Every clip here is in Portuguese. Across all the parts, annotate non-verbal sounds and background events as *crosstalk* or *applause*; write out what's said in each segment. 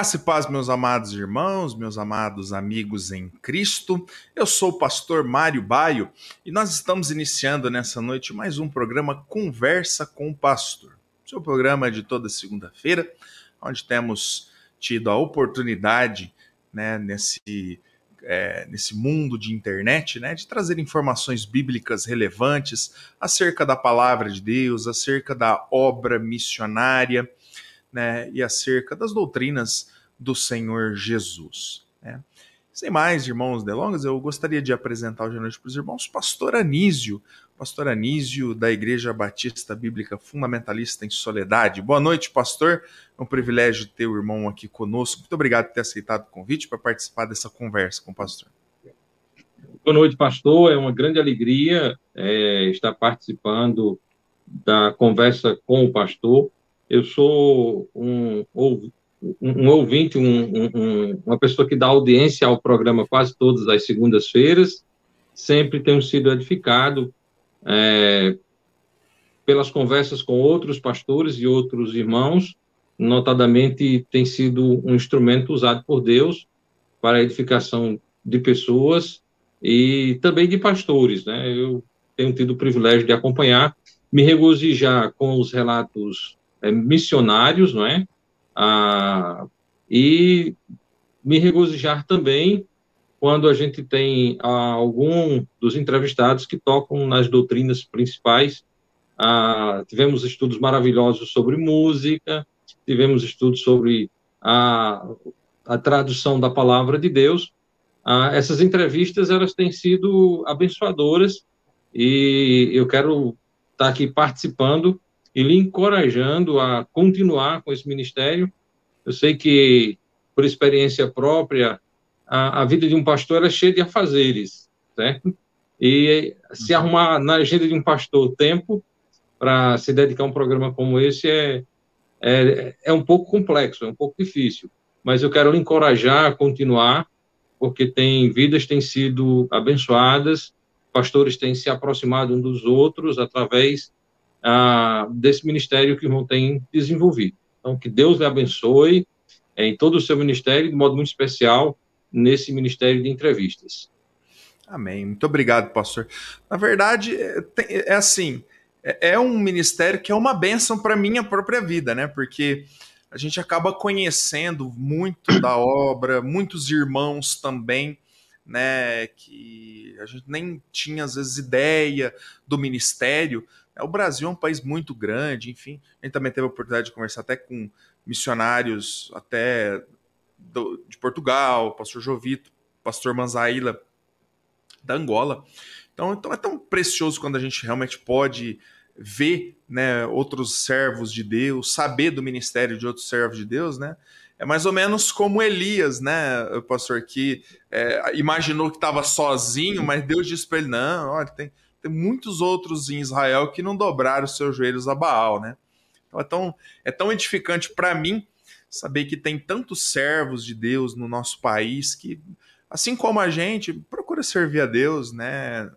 Graça e paz, meus amados irmãos, meus amados amigos em Cristo. Eu sou o pastor Mário Baio e nós estamos iniciando nessa noite mais um programa Conversa com o Pastor. Seu programa de toda segunda-feira, onde temos tido a oportunidade, né, nesse, é, nesse mundo de internet, né, de trazer informações bíblicas relevantes acerca da palavra de Deus, acerca da obra missionária né, e acerca das doutrinas do Senhor Jesus. Né. Sem mais, irmãos delongas, eu gostaria de apresentar hoje à noite para os irmãos pastor Anísio, pastor Anísio da Igreja Batista Bíblica Fundamentalista em Soledade. Boa noite, pastor. É um privilégio ter o irmão aqui conosco. Muito obrigado por ter aceitado o convite para participar dessa conversa com o pastor. Boa noite, pastor. É uma grande alegria é, estar participando da conversa com o pastor eu sou um, um ouvinte, um, um, uma pessoa que dá audiência ao programa quase todas as segundas-feiras, sempre tenho sido edificado é, pelas conversas com outros pastores e outros irmãos, notadamente tem sido um instrumento usado por Deus para a edificação de pessoas e também de pastores, né? Eu tenho tido o privilégio de acompanhar, me regozijar com os relatos missionários, não é? Ah, e me regozijar também quando a gente tem ah, algum dos entrevistados que tocam nas doutrinas principais. Ah, tivemos estudos maravilhosos sobre música, tivemos estudos sobre a, a tradução da palavra de Deus. Ah, essas entrevistas elas têm sido abençoadoras e eu quero estar aqui participando e lhe encorajando a continuar com esse ministério. Eu sei que, por experiência própria, a, a vida de um pastor é cheia de afazeres, certo? E se arrumar na agenda de um pastor tempo para se dedicar a um programa como esse é, é, é um pouco complexo, é um pouco difícil. Mas eu quero lhe encorajar a continuar, porque tem vidas têm sido abençoadas, pastores têm se aproximado um dos outros através desse ministério que o irmão tem desenvolvido. Então, que Deus lhe abençoe em todo o seu ministério, de modo muito especial nesse ministério de entrevistas. Amém. Muito obrigado, pastor. Na verdade, é, é assim, é, é um ministério que é uma bênção para minha própria vida, né? Porque a gente acaba conhecendo muito da obra, muitos irmãos também, né? Que a gente nem tinha às vezes ideia do ministério, é, o Brasil é um país muito grande, enfim. A gente também teve a oportunidade de conversar até com missionários até do, de Portugal, pastor Jovito, pastor Manzaíla da Angola. Então, então é tão precioso quando a gente realmente pode ver né, outros servos de Deus, saber do ministério de outros servos de Deus, né? É mais ou menos como Elias, né, pastor, que é, imaginou que estava sozinho, mas Deus disse para ele: não, olha, tem, tem muitos outros em Israel que não dobraram seus joelhos a Baal, né? Então é tão, é tão edificante para mim saber que tem tantos servos de Deus no nosso país que, assim como a gente, procura servir a Deus, né?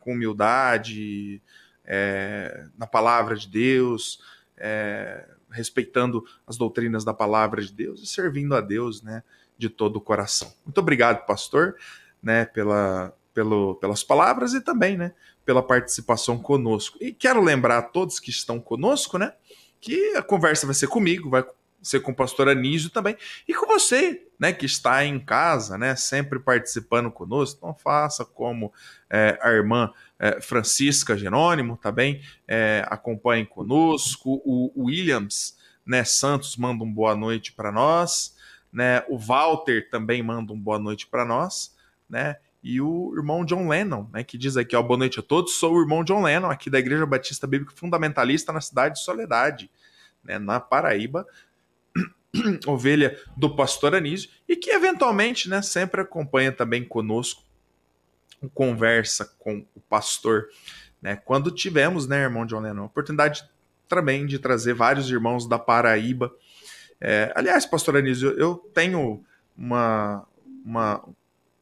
Com humildade, é, na palavra de Deus, é, respeitando as doutrinas da palavra de Deus e servindo a Deus, né? De todo o coração. Muito obrigado, pastor, né? Pela, pelo, pelas palavras e também, né, pela participação conosco. E quero lembrar a todos que estão conosco, né, que a conversa vai ser comigo, vai ser com o pastor Anísio também, e com você, né, que está em casa, né, sempre participando conosco. Então faça como é, a irmã é, Francisca Jerônimo também é, acompanhe conosco. O, o Williams, né, Santos manda um boa noite para nós, né, o Walter também manda um boa noite para nós, né, e o irmão John Lennon, né, que diz aqui, ó, boa noite a todos, sou o irmão John Lennon, aqui da Igreja Batista Bíblica Fundamentalista na cidade de Soledade, né, na Paraíba, *clears throat* ovelha do pastor Anísio, e que eventualmente, né, sempre acompanha também conosco, conversa com o pastor, né, quando tivemos, né, irmão John Lennon, a oportunidade também de trazer vários irmãos da Paraíba, é, aliás, pastor Anísio, eu tenho uma, uma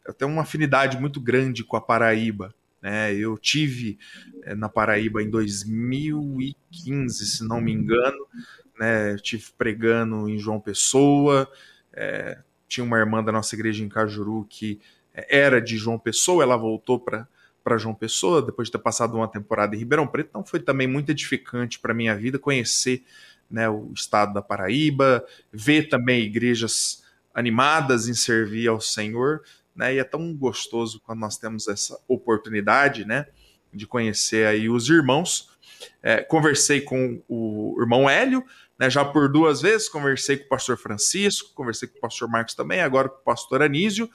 eu tenho uma afinidade muito grande com a Paraíba. Né? Eu tive é, na Paraíba em 2015, se não me engano, né? Tive pregando em João Pessoa, é, tinha uma irmã da nossa igreja em Cajuru que era de João Pessoa, ela voltou para para João Pessoa, depois de ter passado uma temporada em Ribeirão Preto, então foi também muito edificante para minha vida conhecer né, o estado da Paraíba, ver também igrejas animadas em servir ao Senhor, né, e é tão gostoso quando nós temos essa oportunidade, né, de conhecer aí os irmãos. É, conversei com o irmão Hélio, né, já por duas vezes, conversei com o pastor Francisco, conversei com o pastor Marcos também, agora com o pastor Anísio,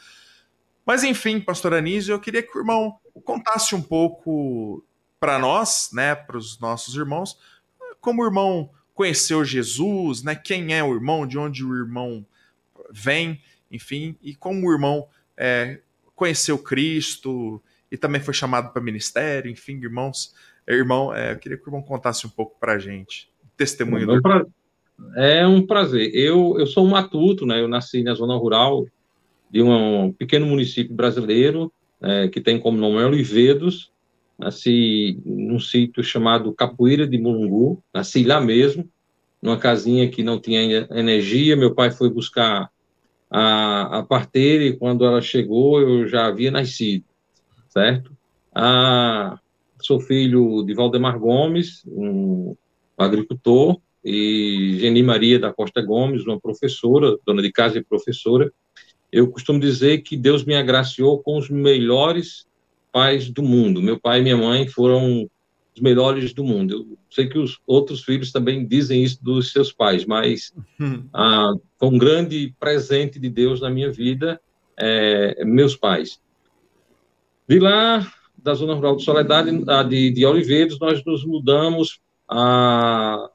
mas enfim, pastor Anísio, eu queria que o irmão contasse um pouco para nós, né, para os nossos irmãos, como o irmão conheceu Jesus, né, quem é o irmão, de onde o irmão vem, enfim, e como o irmão é, conheceu Cristo e também foi chamado para ministério, enfim, irmãos, irmão, é, eu queria que o irmão contasse um pouco para a gente, testemunho é, pra... é um prazer. Eu, eu sou um matuto, né? Eu nasci na zona rural de um pequeno município brasileiro é, que tem como nome Olivedos. Nasci num sítio chamado Capoeira de Mulungu, nasci lá mesmo, numa casinha que não tinha energia. Meu pai foi buscar a, a parteira quando ela chegou eu já havia nascido, certo? Ah, sou filho de Valdemar Gomes, um agricultor, e Geni Maria da Costa Gomes, uma professora, dona de casa e professora, eu costumo dizer que Deus me agraciou com os melhores pais do mundo. Meu pai e minha mãe foram os melhores do mundo. Eu sei que os outros filhos também dizem isso dos seus pais, mas uhum. ah, foi um grande presente de Deus na minha vida, é, meus pais. De lá, da zona rural de Soledade, de, de Oliveiros, nós nos mudamos a,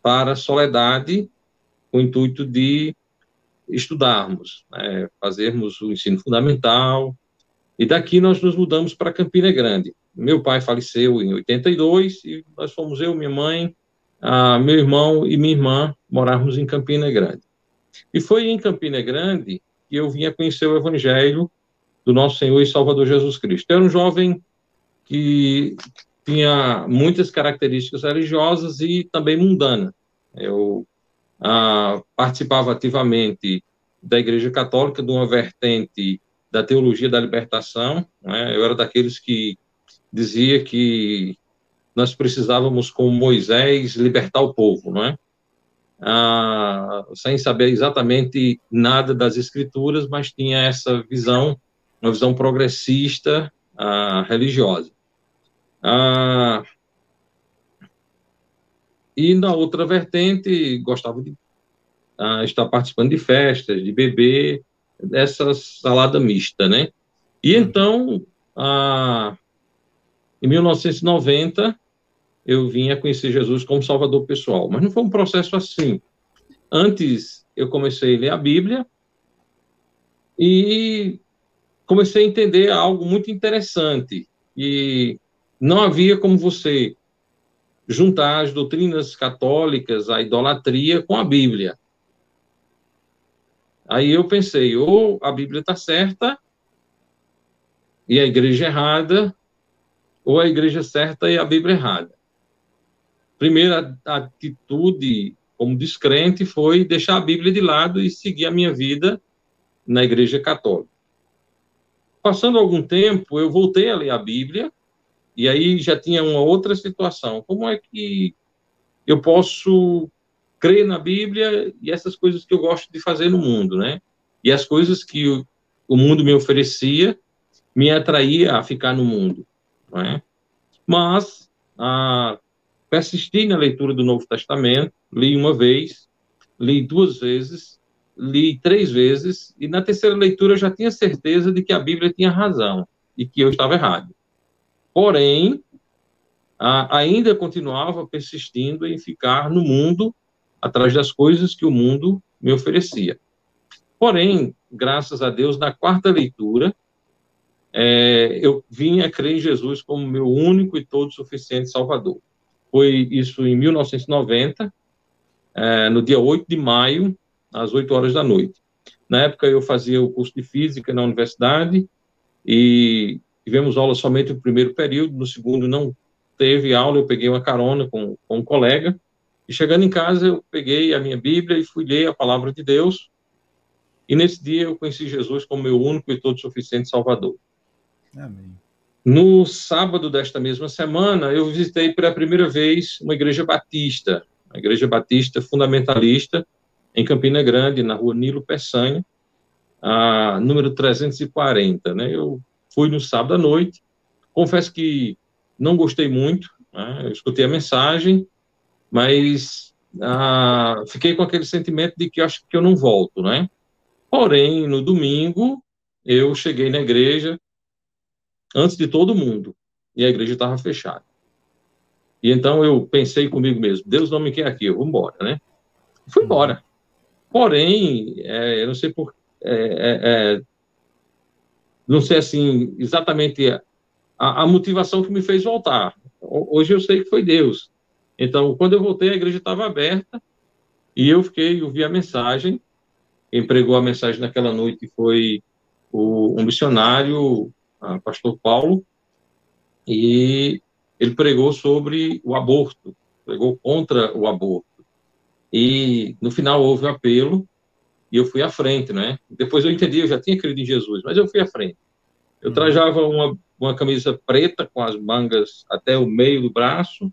para Soledade, com o intuito de estudarmos, né, fazermos o ensino fundamental, e daqui nós nos mudamos para Campina Grande. Meu pai faleceu em 82 e nós fomos eu, minha mãe, a, meu irmão e minha irmã morarmos em Campina Grande. E foi em Campina Grande que eu vinha conhecer o Evangelho do nosso Senhor e Salvador Jesus Cristo. Eu era um jovem que tinha muitas características religiosas e também mundana. Eu ah, participava ativamente da Igreja Católica, de uma vertente da teologia da libertação. Né? Eu era daqueles que dizia que nós precisávamos, como Moisés, libertar o povo, não é? Ah, sem saber exatamente nada das escrituras, mas tinha essa visão, uma visão progressista ah, religiosa. Ah, e na outra vertente, gostava de uh, estar participando de festas, de beber, dessa salada mista, né? E uhum. então, uh, em 1990, eu vim a conhecer Jesus como Salvador pessoal. Mas não foi um processo assim. Antes, eu comecei a ler a Bíblia e comecei a entender algo muito interessante. E não havia como você juntar as doutrinas católicas, a idolatria, com a Bíblia. Aí eu pensei, ou a Bíblia está certa e a igreja errada, ou a igreja certa e a Bíblia errada. Primeira atitude como descrente foi deixar a Bíblia de lado e seguir a minha vida na igreja católica. Passando algum tempo, eu voltei a ler a Bíblia e aí já tinha uma outra situação. Como é que eu posso crer na Bíblia e essas coisas que eu gosto de fazer no mundo, né? E as coisas que o, o mundo me oferecia me atraía a ficar no mundo, não é? Mas a, persisti na leitura do Novo Testamento, li uma vez, li duas vezes, li três vezes, e na terceira leitura eu já tinha certeza de que a Bíblia tinha razão e que eu estava errado. Porém, a, ainda continuava persistindo em ficar no mundo atrás das coisas que o mundo me oferecia. Porém, graças a Deus, na quarta leitura, é, eu vim a crer em Jesus como meu único e todo suficiente Salvador. Foi isso em 1990, é, no dia 8 de maio, às 8 horas da noite. Na época, eu fazia o curso de Física na universidade e Tivemos aula somente no primeiro período, no segundo não teve aula, eu peguei uma carona com, com um colega, E chegando em casa, eu peguei a minha Bíblia e fui ler a palavra de Deus. E nesse dia eu conheci Jesus como meu único e todo suficiente Salvador. Amém. No sábado desta mesma semana, eu visitei pela primeira vez uma igreja batista, a igreja batista fundamentalista, em Campina Grande, na rua Nilo Peçanha, a número 340. Né? Eu fui no sábado à noite, confesso que não gostei muito, né? eu escutei a mensagem, mas ah, fiquei com aquele sentimento de que acho que eu não volto, né? Porém, no domingo, eu cheguei na igreja antes de todo mundo, e a igreja estava fechada. E então eu pensei comigo mesmo, Deus não me quer aqui, eu vou embora, né? Fui embora. Porém, é, eu não sei por... É, é, é não sei, assim, exatamente a, a motivação que me fez voltar. Hoje eu sei que foi Deus. Então, quando eu voltei, a igreja estava aberta e eu fiquei, eu vi a mensagem. Quem pregou a mensagem naquela noite foi o, um missionário, o pastor Paulo, e ele pregou sobre o aborto, pregou contra o aborto. E no final houve um apelo e eu fui à frente, né? Depois eu entendi, eu já tinha crido em Jesus, mas eu fui à frente. Eu uhum. trajava uma, uma camisa preta com as mangas até o meio do braço,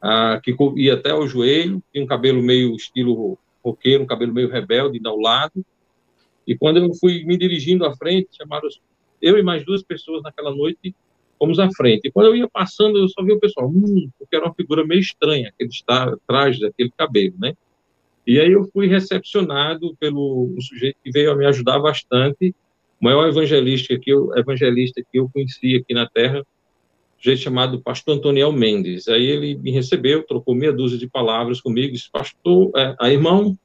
ah, que ia até o joelho, tinha um cabelo meio estilo roqueiro, um cabelo meio rebelde ao lado. E quando eu fui me dirigindo à frente, chamaram eu e mais duas pessoas naquela noite, fomos à frente. E quando eu ia passando, eu só vi o pessoal, hum, porque era uma figura meio estranha, aquele traje, aquele cabelo, né? E aí eu fui recepcionado pelo um sujeito que veio a me ajudar bastante, o maior evangelista que eu, evangelista que eu conheci aqui na Terra, jeito chamado Pastor Antoniel Mendes. Aí ele me recebeu, trocou meia dúzia de palavras comigo, disse, Pastor, é, a irmão,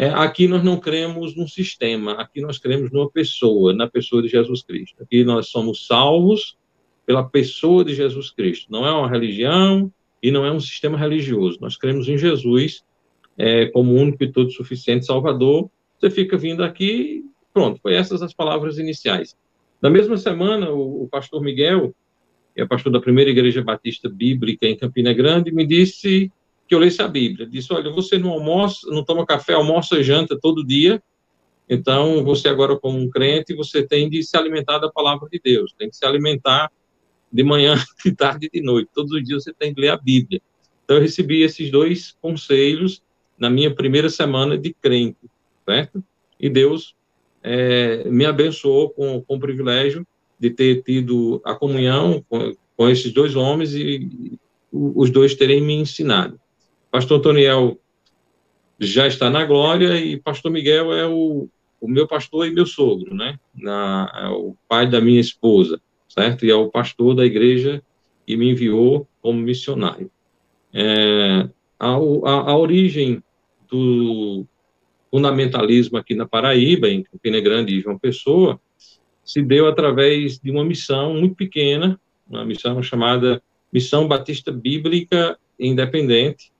é, aqui nós não cremos num sistema, aqui nós cremos numa pessoa, na pessoa de Jesus Cristo. Aqui nós somos salvos pela pessoa de Jesus Cristo. Não é uma religião e não é um sistema religioso. Nós cremos em Jesus é, como único e todo suficiente Salvador. Você fica vindo aqui, pronto, foi essas as palavras iniciais. Na mesma semana, o, o pastor Miguel, é pastor da primeira igreja batista bíblica em Campina Grande, me disse que eu lesse a Bíblia. Disse: Olha, você não almoça, não toma café, almoça, janta todo dia. Então, você agora, como um crente, você tem de se alimentar da palavra de Deus, tem que se alimentar de manhã, *laughs* de tarde e de noite. Todos os dias você tem que ler a Bíblia. Então, eu recebi esses dois conselhos na minha primeira semana de crente, certo? E Deus é, me abençoou com, com o privilégio de ter tido a comunhão com, com esses dois homens e, os dois terem me ensinado. Pastor Antoniel já está na glória e Pastor Miguel é o, o meu pastor e meu sogro, né? Na, é o pai da minha esposa, certo? E é o pastor da igreja que me enviou como missionário. É, a, a, a, origem do fundamentalismo aqui na Paraíba, em Campina Grande e João Pessoa, se deu através de uma missão muito pequena, uma missão chamada Missão Batista Bíblica Independente,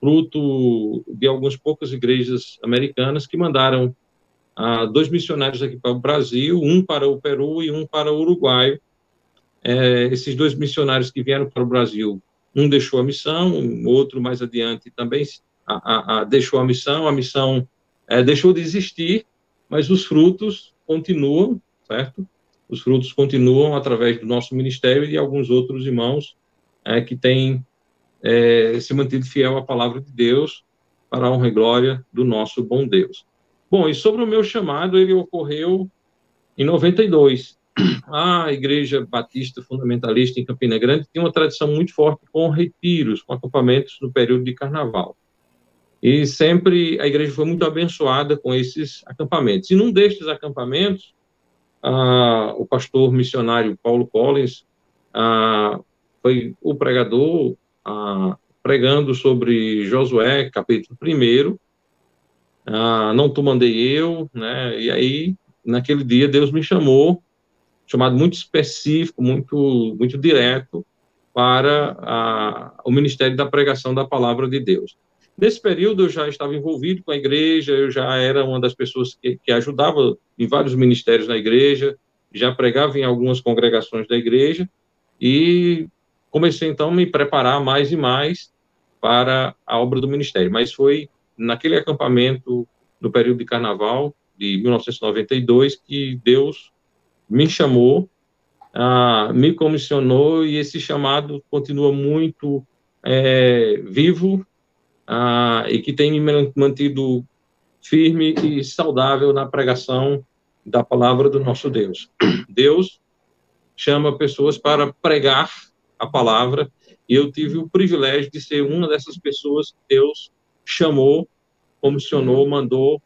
fruto de algumas poucas igrejas americanas que mandaram ah, dois missionários aqui para o Brasil, um para o Peru e um para o Uruguai. É, esses dois missionários que vieram para o Brasil, um deixou a missão, um outro mais adiante também a, a, a deixou a missão, a missão é, deixou de existir, mas os frutos continuam certo? Os frutos continuam através do nosso ministério e de alguns outros irmãos é, que têm é, se mantido fiel à palavra de Deus para a honra e glória do nosso bom Deus. Bom, e sobre o meu chamado, ele ocorreu em 92. A Igreja Batista Fundamentalista em Campina Grande tinha uma tradição muito forte com retiros, com acampamentos no período de carnaval. E sempre a igreja foi muito abençoada com esses acampamentos. E num destes acampamentos, ah, o pastor missionário Paulo Collins ah, foi o pregador ah, pregando sobre Josué, capítulo 1. Ah, não tu mandei eu, né? E aí, naquele dia, Deus me chamou, chamado muito específico, muito, muito direto, para a, o ministério da pregação da palavra de Deus. Nesse período, eu já estava envolvido com a igreja, eu já era uma das pessoas que, que ajudava em vários ministérios na igreja, já pregava em algumas congregações da igreja, e comecei então a me preparar mais e mais para a obra do ministério. Mas foi naquele acampamento, no período de carnaval de 1992, que Deus me chamou, ah, me comissionou, e esse chamado continua muito é, vivo ah, e que tem me mantido firme e saudável na pregação da palavra do nosso Deus. Deus chama pessoas para pregar a palavra e eu tive o privilégio de ser uma dessas pessoas que Deus chamou, comissionou, mandou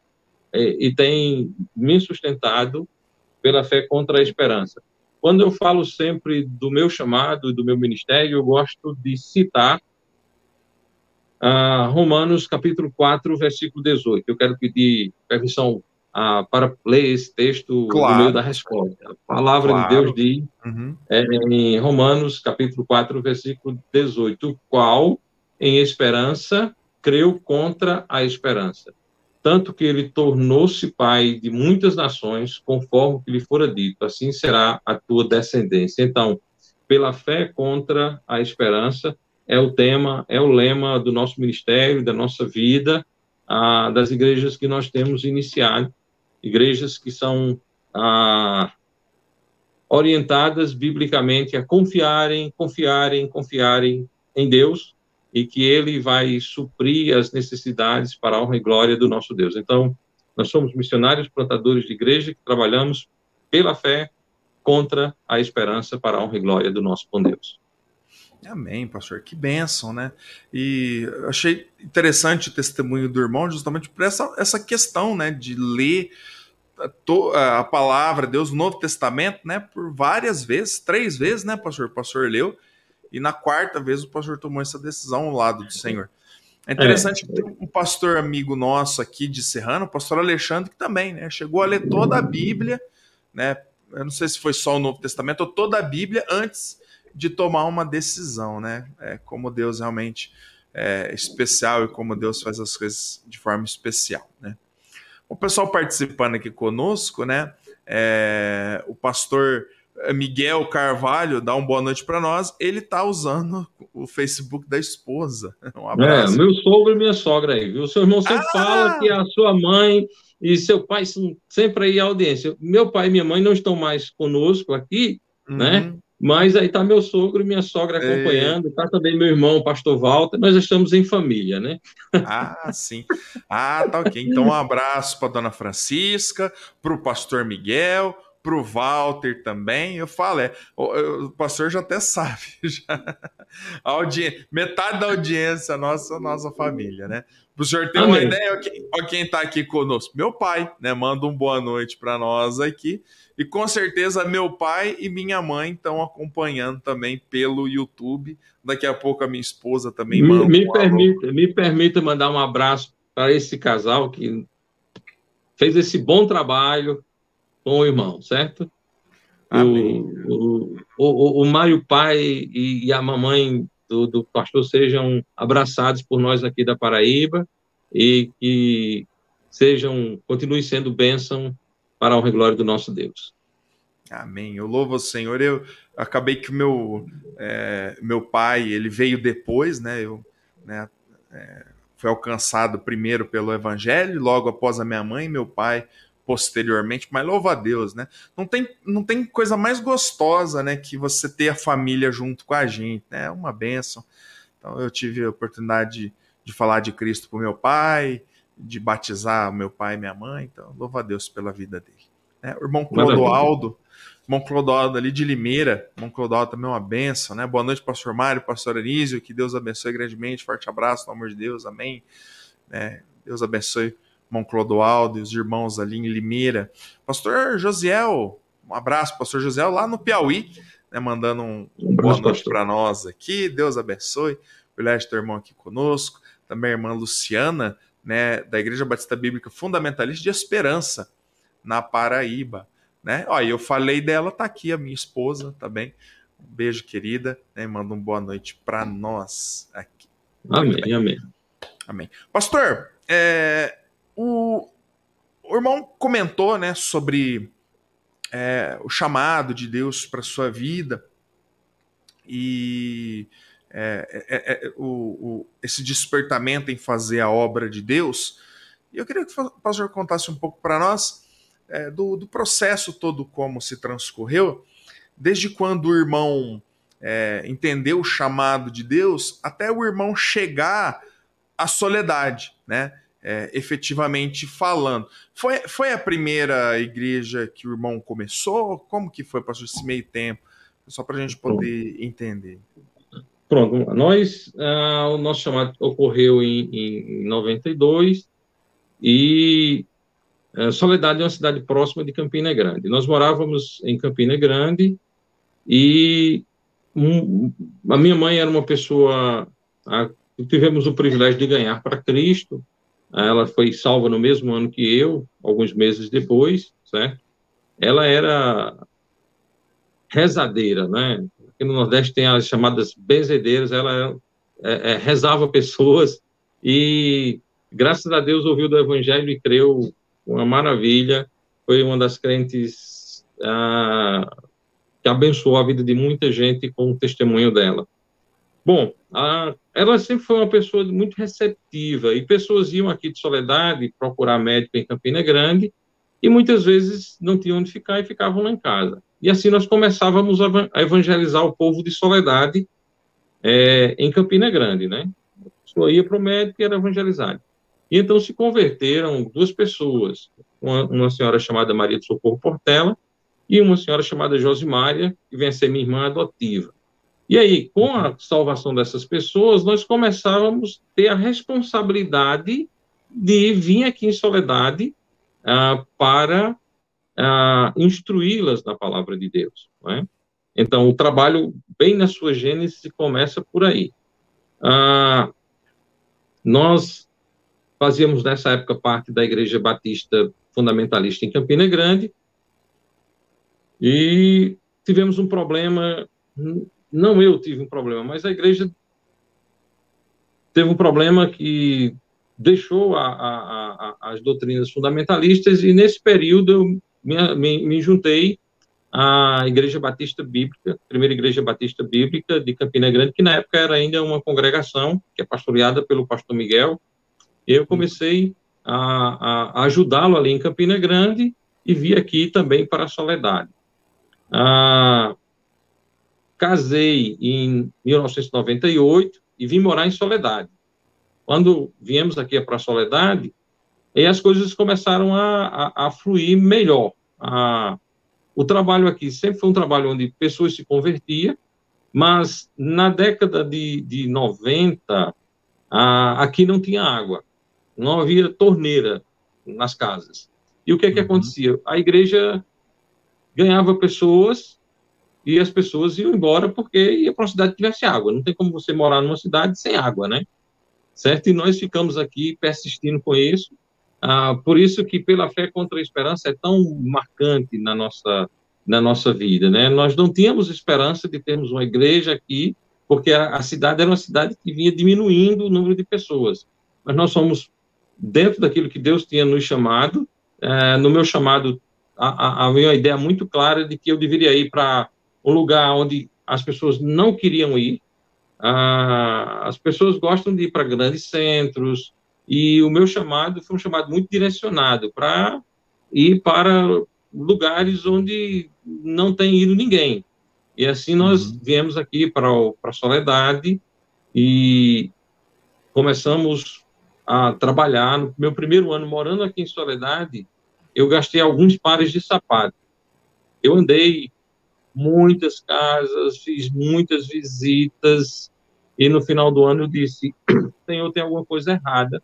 é, e tem me sustentado pela fé contra a esperança. Quando eu falo sempre do meu chamado e do meu ministério, eu gosto de citar uh, Romanos capítulo 4, versículo 18. Eu quero pedir permissão uh, para ler esse texto claro. no meio da resposta. A palavra claro. de Deus diz uhum. é, em Romanos capítulo 4, versículo 18, o qual, em esperança, creu contra a esperança. Tanto que ele tornou-se pai de muitas nações, conforme que lhe fora dito, assim será a tua descendência. Então, pela fé contra a esperança, é o tema, é o lema do nosso ministério, da nossa vida, ah, das igrejas que nós temos iniciado, igrejas que são ah, orientadas biblicamente a confiarem, confiarem, confiarem em Deus e que Ele vai suprir as necessidades para a honra e glória do nosso Deus. Então, nós somos missionários, plantadores de igreja que trabalhamos pela fé contra a esperança para a honra e glória do nosso bom Deus. Amém, pastor. Que bênção, né? E achei interessante o testemunho do irmão, justamente por essa, essa questão, né, de ler a, a palavra de Deus, o Novo Testamento, né, por várias vezes, três vezes, né, pastor? O pastor leu, e na quarta vez o pastor tomou essa decisão ao lado do Senhor. É interessante é. que tem um pastor amigo nosso aqui de Serrano, o pastor Alexandre, que também, né, chegou a ler toda a Bíblia, né, eu não sei se foi só o Novo Testamento ou toda a Bíblia antes de tomar uma decisão, né? É, como Deus realmente é especial e como Deus faz as coisas de forma especial, né? O pessoal participando aqui conosco, né? É, o pastor Miguel Carvalho dá uma boa noite para nós. Ele tá usando o Facebook da esposa. *laughs* Um abraço. É, meu sogro e minha sogra aí, viu? Seu irmão sempre ah! fala que a sua mãe e seu pai são sempre aí a audiência. Meu pai e minha mãe não estão mais conosco aqui, né? uhum. né? Mas aí está meu sogro e minha sogra acompanhando, está também meu irmão, o pastor Walter, nós estamos em família, né? Ah, sim. Ah, tá ok. Então, um abraço para dona Francisca, para o pastor Miguel, para o Walter também. Eu falo, é, o, o, pastor já até sabe. *laughs* Já. Audi... Metade da audiência nossa, nossa família, né? Para o senhor ter Amém. uma ideia, ó, quem está aqui conosco? Meu pai, né? Manda um boa noite para nós aqui. E com certeza meu pai e minha mãe estão acompanhando também pelo YouTube. Daqui a pouco a minha esposa também manda. Me, um permita, me permita mandar um abraço para esse casal que fez esse bom trabalho com o irmão, certo? Amém. O, o, o, o Mário pai e, e a mamãe do, do, pastor sejam abraçados por nós aqui da Paraíba e que sejam, continuem sendo bênção para a honra e glória do nosso Deus. Amém. Eu louvo o Senhor. Eu acabei que o meu, é, meu pai, ele veio depois, né? Eu, né, é, foi alcançado primeiro pelo Evangelho, logo após a minha mãe meu pai posteriormente, mas louva a Deus, né? Não tem, não tem coisa mais gostosa, né, que você ter a família junto com a gente, né? É uma benção. Então eu tive a oportunidade de, de falar de Cristo para o meu pai, de batizar meu pai e minha mãe, então louva a Deus pela vida dele. É, o irmão Clodoaldo, irmão Clodoaldo ali de Limeira, irmão Clodoaldo também é uma benção, né? Boa noite, pastor Mário, pastor Anísio, que Deus abençoe grandemente, forte abraço, no amor de Deus, amém. É, Deus abençoe irmão Clodoaldo e os irmãos ali em Limeira. Pastor Josiel, um abraço, pastor Josiel, lá no Piauí, né, mandando um, um boa noite para nós aqui, Deus abençoe, privilégio ter irmão aqui conosco, também a irmã Luciana, né, da Igreja Batista Bíblica Fundamentalista de Esperança, na Paraíba. Né? Ó, eu falei dela, tá aqui a minha esposa também. Um beijo, querida. Né? Manda uma boa noite para nós aqui. Amém, amém. Amém. Pastor, é, o, o irmão comentou né, sobre é, o chamado de Deus para sua vida. E é, é, é, o, o, esse despertamento em fazer a obra de Deus. E eu queria que o pastor contasse um pouco para nós é, do, do, processo todo, como se transcorreu, desde quando o irmão é, entendeu o chamado de Deus até o irmão chegar à soledade, né? É, efetivamente falando. Foi, foi a primeira igreja que o irmão começou? Como que foi, pastor, esse meio tempo? Só para a gente poder entender. Pronto, nós, ah, o nosso chamado ocorreu em, em 92 e ah, Soledade é uma cidade próxima de Campina Grande. Nós morávamos em Campina Grande e um, a minha mãe era uma pessoa, a, tivemos o privilégio de ganhar para Cristo, ela foi salva no mesmo ano que eu, alguns meses depois, certo? Ela era rezadeira, né? Aqui no Nordeste tem as chamadas benzedeiras, ela é, é, rezava pessoas e, graças a Deus, ouviu do Evangelho e creu, uma maravilha, foi uma das crentes ah, que abençoou a vida de muita gente com o testemunho dela. Bom, a, ela sempre foi uma pessoa muito receptiva e pessoas iam aqui de Soledade procurar médico em Campina Grande e muitas vezes não tinham onde ficar e ficavam lá em casa. E assim nós começávamos a evangelizar o povo de Soledade é, em Campina Grande, né? A pessoa ia para o médico e era evangelizado. E então se converteram duas pessoas, uma, uma, senhora chamada Maria de Socorro Portela e uma senhora chamada Josimária, que vem a ser minha irmã adotiva. E aí, com a salvação dessas pessoas, nós começávamos a ter a responsabilidade de vir aqui em Soledade ah, para uh, instruí-las na palavra de Deus. É? Então, o trabalho, bem na sua gênese, começa por aí. Uh, nós fazíamos, nessa época, parte da Igreja Batista Fundamentalista em Campina Grande, e tivemos um problema, não eu tive um problema, mas a igreja teve um problema que deixou a, a, a, as doutrinas fundamentalistas, e nesse período eu me, me, me juntei à Igreja Batista Bíblica, primeira Igreja Batista Bíblica de Campina Grande, que na época era ainda uma congregação que é pastoreada pelo pastor Miguel. Eu comecei a, ajudá-lo ali em Campina Grande e vi aqui também para a Soledade. Ah, casei em 1998 e vim morar em Soledade. Quando viemos aqui para Soledade, e as coisas começaram a, a, a fluir melhor. A, o trabalho aqui sempre foi um trabalho onde pessoas se convertiam, mas na década de, de 90, a, aqui não tinha água, não havia torneira nas casas. E o que é que uhum. acontecia? A igreja ganhava pessoas e as pessoas iam embora porque ia para uma cidade que tivesse água. Não tem como você morar numa cidade sem água, né? Certo? E nós ficamos aqui persistindo com isso. Ah, por isso que pela fé contra a esperança é tão marcante na nossa na nossa vida, né? Nós não tínhamos esperança de termos uma igreja aqui, porque a, a cidade era uma cidade que vinha diminuindo o número de pessoas. Mas nós somos dentro daquilo que Deus tinha nos chamado. É, no meu chamado havia uma ideia muito clara de que eu deveria ir para um lugar onde as pessoas não queriam ir. Ah, as pessoas gostam de ir para grandes centros, e o meu chamado foi um chamado muito direcionado para ir para lugares onde não tem ido ninguém. E assim nós uhum. viemos aqui para, para Soledade e começamos a trabalhar. No meu primeiro ano morando aqui em Soledade, eu gastei alguns pares de sapato. Eu andei muitas casas, fiz muitas visitas e no final do ano eu disse: *clears throat* Senhor, tem alguma coisa errada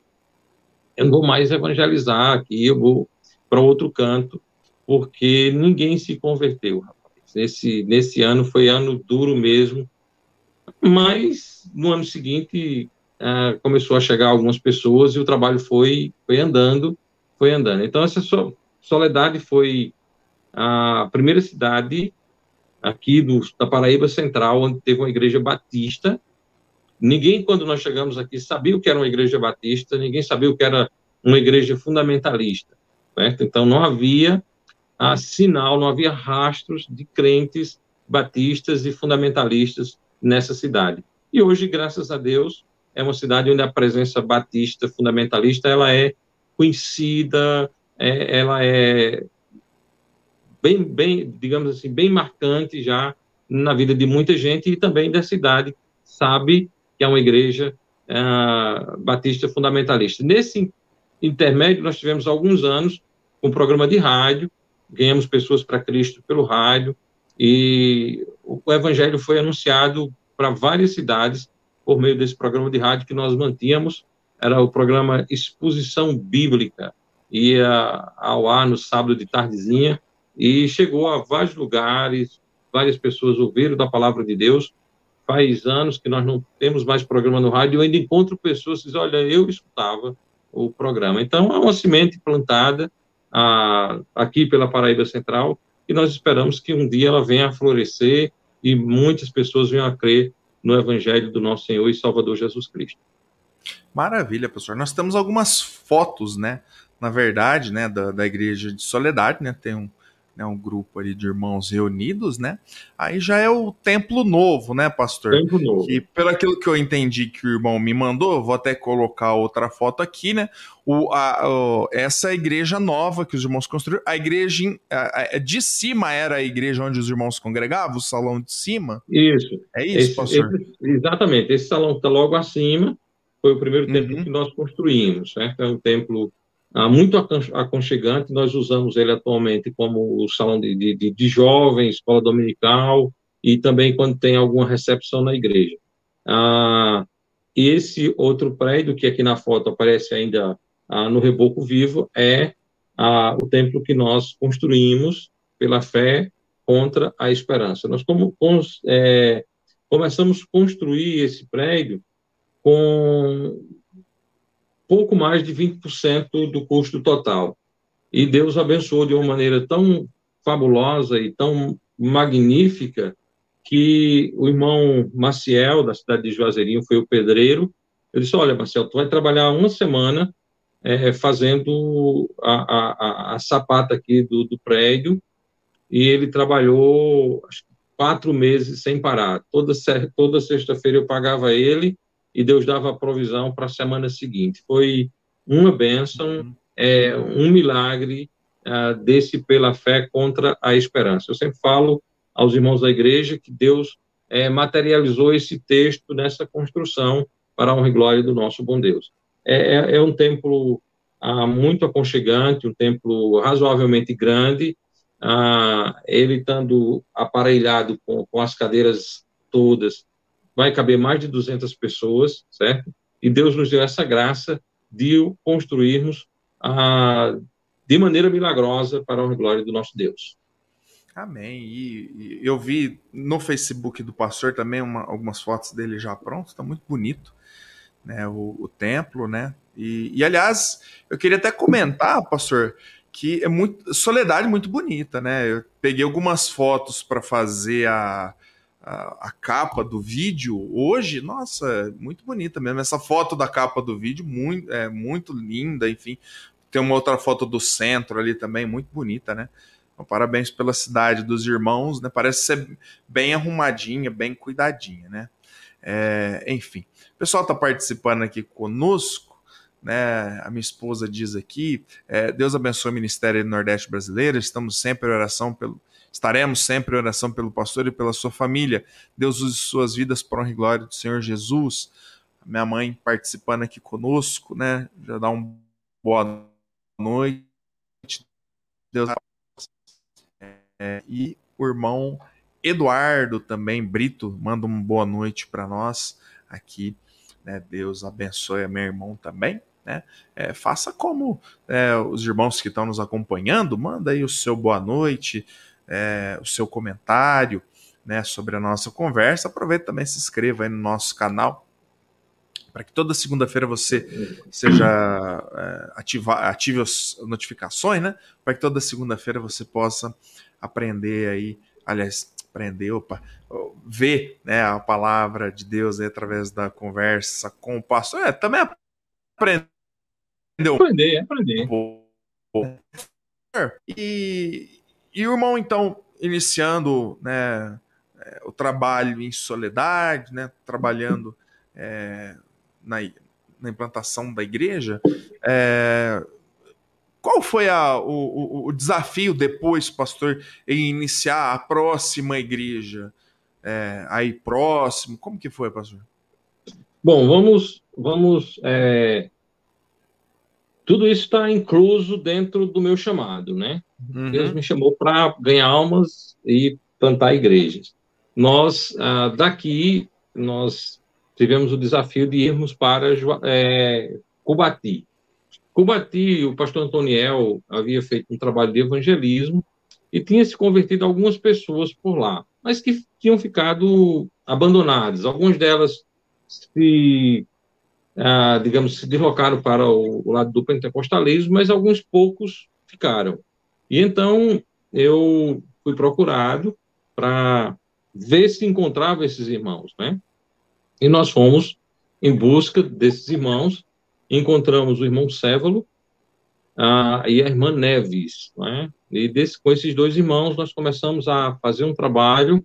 eu não vou mais evangelizar aqui, eu vou para outro canto, porque ninguém se converteu, rapaz. Nesse, nesse ano foi ano duro mesmo, mas no ano seguinte uh, começou a chegar algumas pessoas e o trabalho foi, foi andando, foi andando. Então, essa Soledade foi a primeira cidade aqui do, da Paraíba Central, onde teve uma igreja batista, Ninguém, quando nós chegamos aqui, sabia o que era uma igreja batista, ninguém sabia o que era uma igreja fundamentalista. Certo? Então, não havia a sinal, não havia rastros de crentes batistas e fundamentalistas nessa cidade. E hoje, graças a Deus, é uma cidade onde a presença batista fundamentalista ela é conhecida, é, ela é bem, bem, digamos assim, bem marcante já na vida de muita gente e também da cidade sabe que é uma igreja uh, batista fundamentalista. Nesse intermédio, nós tivemos alguns anos um programa de rádio, ganhamos pessoas para Cristo pelo rádio, e o evangelho foi anunciado para várias cidades por meio desse programa de rádio que nós mantínhamos, era o programa Exposição Bíblica, ia ao ar no sábado de tardezinha, e chegou a vários lugares, várias pessoas ouviram da palavra de Deus, faz anos que nós não temos mais programa no rádio, eu ainda encontro pessoas que dizem, olha, eu escutava o programa. Então, é uma semente plantada ah, aqui pela Paraíba Central, e nós esperamos que um dia ela venha a florescer e muitas pessoas venham a crer no Evangelho do nosso Senhor e Salvador Jesus Cristo. Maravilha, professor. Nós temos algumas fotos, né? Na verdade, né, da, da Igreja de Soledade, né? Tem um, né, um grupo ali de irmãos reunidos, né? Aí já é o templo novo, né, pastor? Templo novo. Que pelo aquilo que eu entendi que o irmão me mandou, vou até colocar outra foto aqui, né? O, a, o, essa é igreja nova que os irmãos construíram, a igreja a, a, de cima era a igreja onde os irmãos congregavam, o salão de cima? Isso. É isso, esse, pastor? Esse, exatamente. Esse salão que está logo acima foi o primeiro templo uhum. que nós construímos, certo? É um templo muito aconchegante. Nós usamos ele atualmente como o salão de, de, de jovens, escola dominical e também quando tem alguma recepção na igreja. Ah, e esse outro prédio, que aqui na foto aparece ainda ah, no reboco vivo, é ah, o templo que nós construímos pela fé contra a esperança. Nós como, é, começamos a construir esse prédio com pouco mais de 20% do custo total. E Deus abençoou de uma maneira tão fabulosa e tão magnífica que o irmão Maciel, da cidade de Juazeirinho, foi o pedreiro. Eu disse: Olha, Maciel, tu vai trabalhar uma semana é, fazendo a, a, a, sapata aqui do, do prédio. E ele trabalhou quatro meses sem parar. Toda, toda sexta-feira eu pagava ele e Deus dava a provisão para a semana seguinte. Foi uma bênção, é, um milagre uh, desse pela fé contra a esperança. Eu sempre falo aos irmãos da igreja que Deus é, materializou esse texto nessa construção para a honra e glória do nosso bom Deus. É, é, é um templo uh, muito aconchegante, um templo razoavelmente grande, uh, ele estando aparelhado com, com as cadeiras todas, vai caber mais de 200 pessoas, certo? E Deus nos deu essa graça de construirmos ah, de maneira milagrosa para a glória do nosso Deus. Amém. E, e, eu vi no Facebook do pastor também uma, algumas fotos dele já pronto, está muito bonito, né? O, o templo, né? E, e, aliás, eu queria até comentar, pastor, que é muito soledade muito bonita, né? Eu peguei algumas fotos para fazer a a, a, capa do vídeo hoje, nossa, muito bonita mesmo. Essa foto da capa do vídeo, muito, é, muito linda, enfim. Tem uma outra foto do centro ali também, muito bonita, né? Então, parabéns pela cidade dos irmãos, né? Parece ser bem arrumadinha, bem cuidadinha, né? É, enfim, o pessoal está participando aqui conosco, né? A minha esposa diz aqui: é, Deus abençoe o Ministério do Nordeste Brasileiro, estamos sempre em oração pelo, Estaremos sempre em oração pelo pastor e pela sua família. Deus use suas vidas para honra e glória do Senhor Jesus. Minha mãe participando aqui conosco, né? Já dá um boa noite. Deus é, e o irmão Eduardo também, Brito, manda uma boa noite para nós aqui. Né? Deus abençoe a meu irmão também. Né? É, faça como é, os irmãos que estão nos acompanhando, manda aí o seu boa noite, é, o seu comentário né, sobre a nossa conversa. Aproveita também se inscreva aí no nosso canal para que toda segunda-feira você seja é, ativa, ative as notificações, né? Para que toda segunda-feira você possa aprender aí, aliás, aprender, opa, ver né, a palavra de Deus aí através da conversa com o pastor. É, também aprender. Aprender, aprender. E, e o irmão, então, iniciando, né, é, o trabalho em soledade, né, trabalhando é, na, na, implantação da igreja. É, qual foi a, o, o, desafio depois, pastor, em iniciar a próxima igreja? É, aí próximo, como que foi, pastor? Bom, vamos, vamos. É... Tudo isso está incluso dentro do meu chamado, né? Uhum. Deus me chamou para ganhar almas e plantar igrejas. Nós, ah, daqui, nós tivemos o desafio de irmos para é, Cubati. Cubati, o pastor Antoniel havia feito um trabalho de evangelismo e tinha se convertido algumas pessoas por lá, mas que tinham ficado abandonadas. Algumas delas se, ah, digamos, se deslocaram para o, o, lado do pentecostalismo, mas alguns poucos ficaram. E então eu fui procurado para ver se encontrava esses irmãos, né? E nós fomos em busca desses irmãos, encontramos o irmão Sévalo ah, e a irmã Neves, né? E desse, com esses dois irmãos nós começamos a fazer um trabalho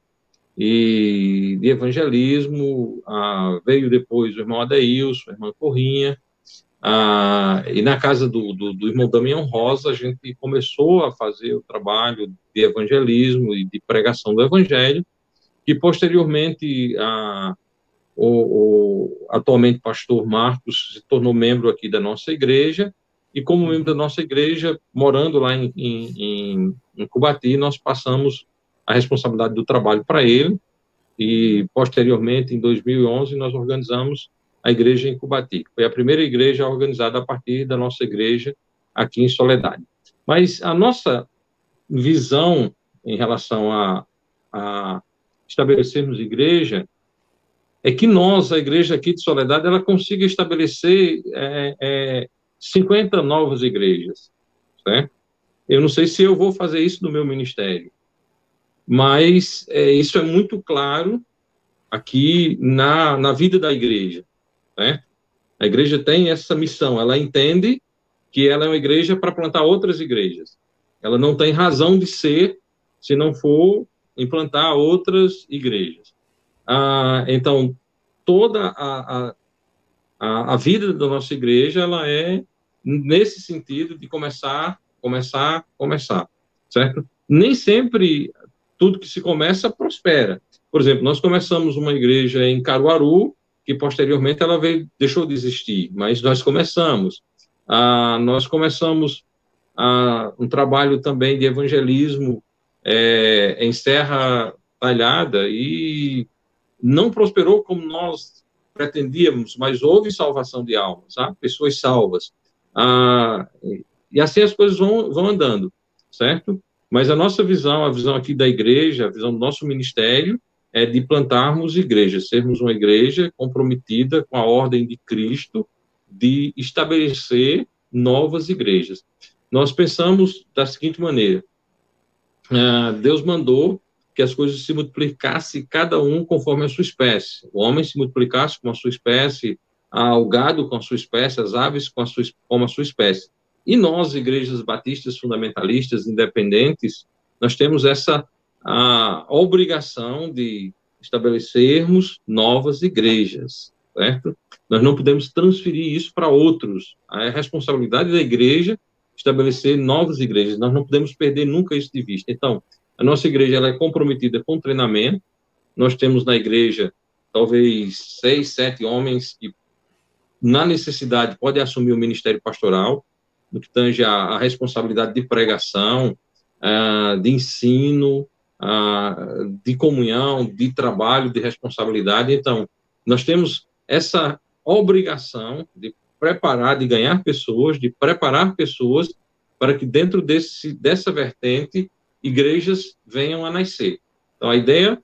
e de evangelismo, ah, veio depois o irmão Adeilson, a irmã Corrinha, ah, e na casa do, do, do, irmão Damião Rosa, a gente começou a fazer o trabalho de evangelismo e de pregação do evangelho, que posteriormente o, o, atualmente pastor Marcos se tornou membro aqui da nossa igreja, e como membro da nossa igreja, morando lá em, em, em Cubati, nós passamos a responsabilidade do trabalho para ele, e posteriormente, em 2011, nós organizamos a igreja em Cubati, foi a primeira igreja organizada a partir da nossa igreja aqui em Soledade. Mas a nossa visão em relação a, a estabelecermos igreja é que nós, a igreja aqui de Soledade, ela consiga estabelecer é, é, 50 novas igrejas? Eu não sei se eu vou fazer isso no meu ministério, mas é, isso é muito claro aqui na, na vida da igreja. Né? A igreja tem essa missão, ela entende que ela é uma igreja para plantar outras igrejas. Ela não tem razão de ser se não for implantar outras igrejas. Ah, então, toda a, a, a vida da nossa igreja, ela é nesse sentido de começar, começar, começar, certo? Nem sempre tudo que se começa prospera. Por exemplo, nós começamos uma igreja em Caruaru, que posteriormente ela veio, deixou de existir, mas nós começamos. Ah, nós começamos ah, um trabalho também de evangelismo é, em Serra Talhada e não prosperou como nós pretendíamos, mas houve salvação de almas, sabe? pessoas salvas. Ah, e assim as coisas vão, vão andando, certo? Mas a nossa visão, a visão aqui da igreja, a visão do nosso ministério, é de plantarmos igrejas, sermos uma igreja comprometida com a ordem de Cristo de estabelecer novas igrejas. Nós pensamos da seguinte maneira: ah, Deus mandou que as coisas se multiplicassem, cada um conforme a sua espécie. O homem se multiplicasse com a sua espécie, o gado com a sua espécie, as aves com a sua, com a sua espécie. E nós, igrejas batistas fundamentalistas independentes, nós temos essa a obrigação de estabelecermos novas igrejas, certo? Nós não podemos transferir isso para outros. É responsabilidade da igreja estabelecer novas igrejas. Nós não podemos perder nunca isso de vista. Então, a nossa igreja ela é comprometida com treinamento. Nós temos na igreja talvez seis, sete homens que, na necessidade, podem assumir o ministério pastoral no que tange a, a responsabilidade de pregação, uh, de ensino, uh, de comunhão, de trabalho, de responsabilidade. Então, nós temos essa obrigação de preparar, de ganhar pessoas, de preparar pessoas para que dentro desse, dessa vertente igrejas venham a nascer. Então, a ideia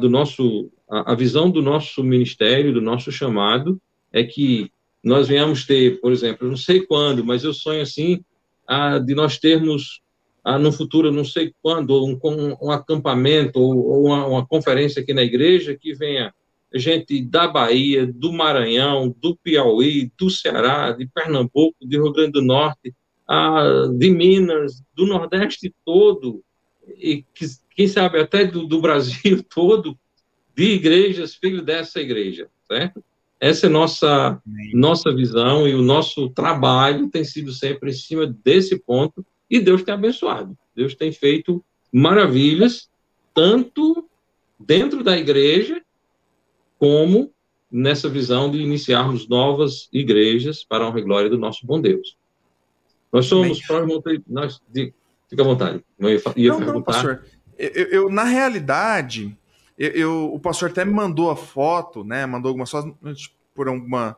do nosso, a, a visão do nosso ministério, do nosso chamado, é que nós venhamos ter, por exemplo, não sei quando, mas eu sonho assim, ah, de nós termos ah, no futuro, não sei quando, um, um, acampamento ou, ou uma, uma, conferência aqui na igreja que venha gente da Bahia, do Maranhão, do Piauí, do Ceará, de Pernambuco, de Rio Grande do Norte, ah, de Minas, do Nordeste todo, e que, quem sabe até do, do Brasil *laughs* todo, de igrejas, filho dessa igreja, certo? Essa é nossa nossa visão e o nosso trabalho tem sido sempre em cima desse ponto e Deus tem abençoado. Deus tem feito maravilhas tanto dentro da igreja como nessa visão de iniciarmos novas igrejas para a honra e glória do nosso bom Deus. Nós somos próximos, nós, de, fica à vontade. Eu ia, ia não, não, pastor. Eu, eu, na realidade, eu, eu, o pastor até me mandou a foto, né? Mandou algumas fotos, por alguma.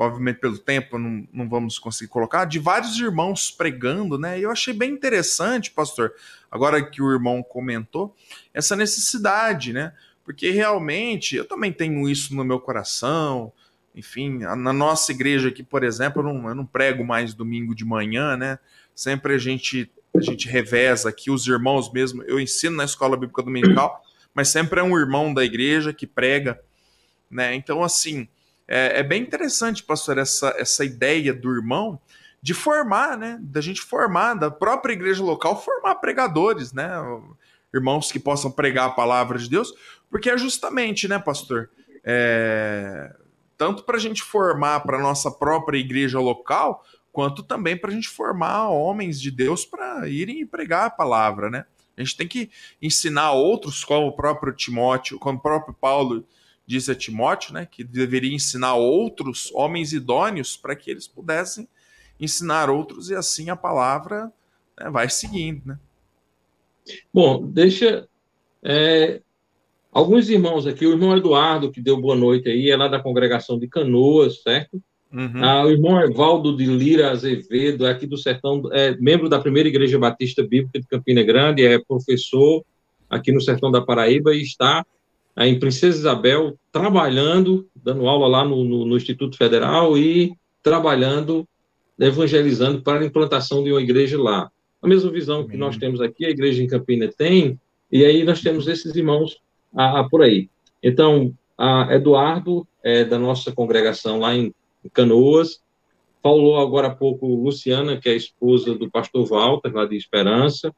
Obviamente, pelo tempo, não, não vamos conseguir colocar, de vários irmãos pregando, né? E eu achei bem interessante, pastor, agora que o irmão comentou, essa necessidade, né? Porque realmente eu também tenho isso no meu coração. Enfim, na nossa igreja aqui, por exemplo, eu não, eu não prego mais domingo de manhã, né? Sempre a gente a gente reveza aqui, os irmãos mesmo. Eu ensino na escola bíblica dominical, mas sempre é um irmão da igreja que prega, né? Então, assim, é, é bem interessante, pastor, essa, essa ideia do irmão de formar, né? Da gente formar, da própria igreja local, formar pregadores, né? Irmãos que possam pregar a palavra de Deus, porque é justamente, né, pastor? É, tanto para a gente formar para nossa própria igreja local, quanto também para a gente formar homens de Deus para irem pregar a palavra, né? A gente tem que ensinar outros, como o próprio Timóteo, como o próprio Paulo disse a Timóteo, né, que deveria ensinar outros homens idôneos para que eles pudessem ensinar outros e assim a palavra né, vai seguindo, né? Bom, deixa é, alguns irmãos aqui, o irmão Eduardo que deu boa noite aí, é lá da congregação de Canoas, certo? Uhum. Ah, o irmão Evaldo de Lira Azevedo, é aqui do Sertão, é membro da primeira Igreja Batista Bíblica de Campina Grande, é professor aqui no Sertão da Paraíba e está em Princesa Isabel trabalhando, dando aula lá no, no, no Instituto Federal e trabalhando, evangelizando para a implantação de uma igreja lá. A mesma visão que nós temos aqui, a igreja em Campina tem, e aí nós temos esses irmãos ah, por aí. Então, a Eduardo é da nossa congregação lá em Canoas. Falou agora há pouco Luciana, que é a esposa do pastor Walter, lá de Esperança.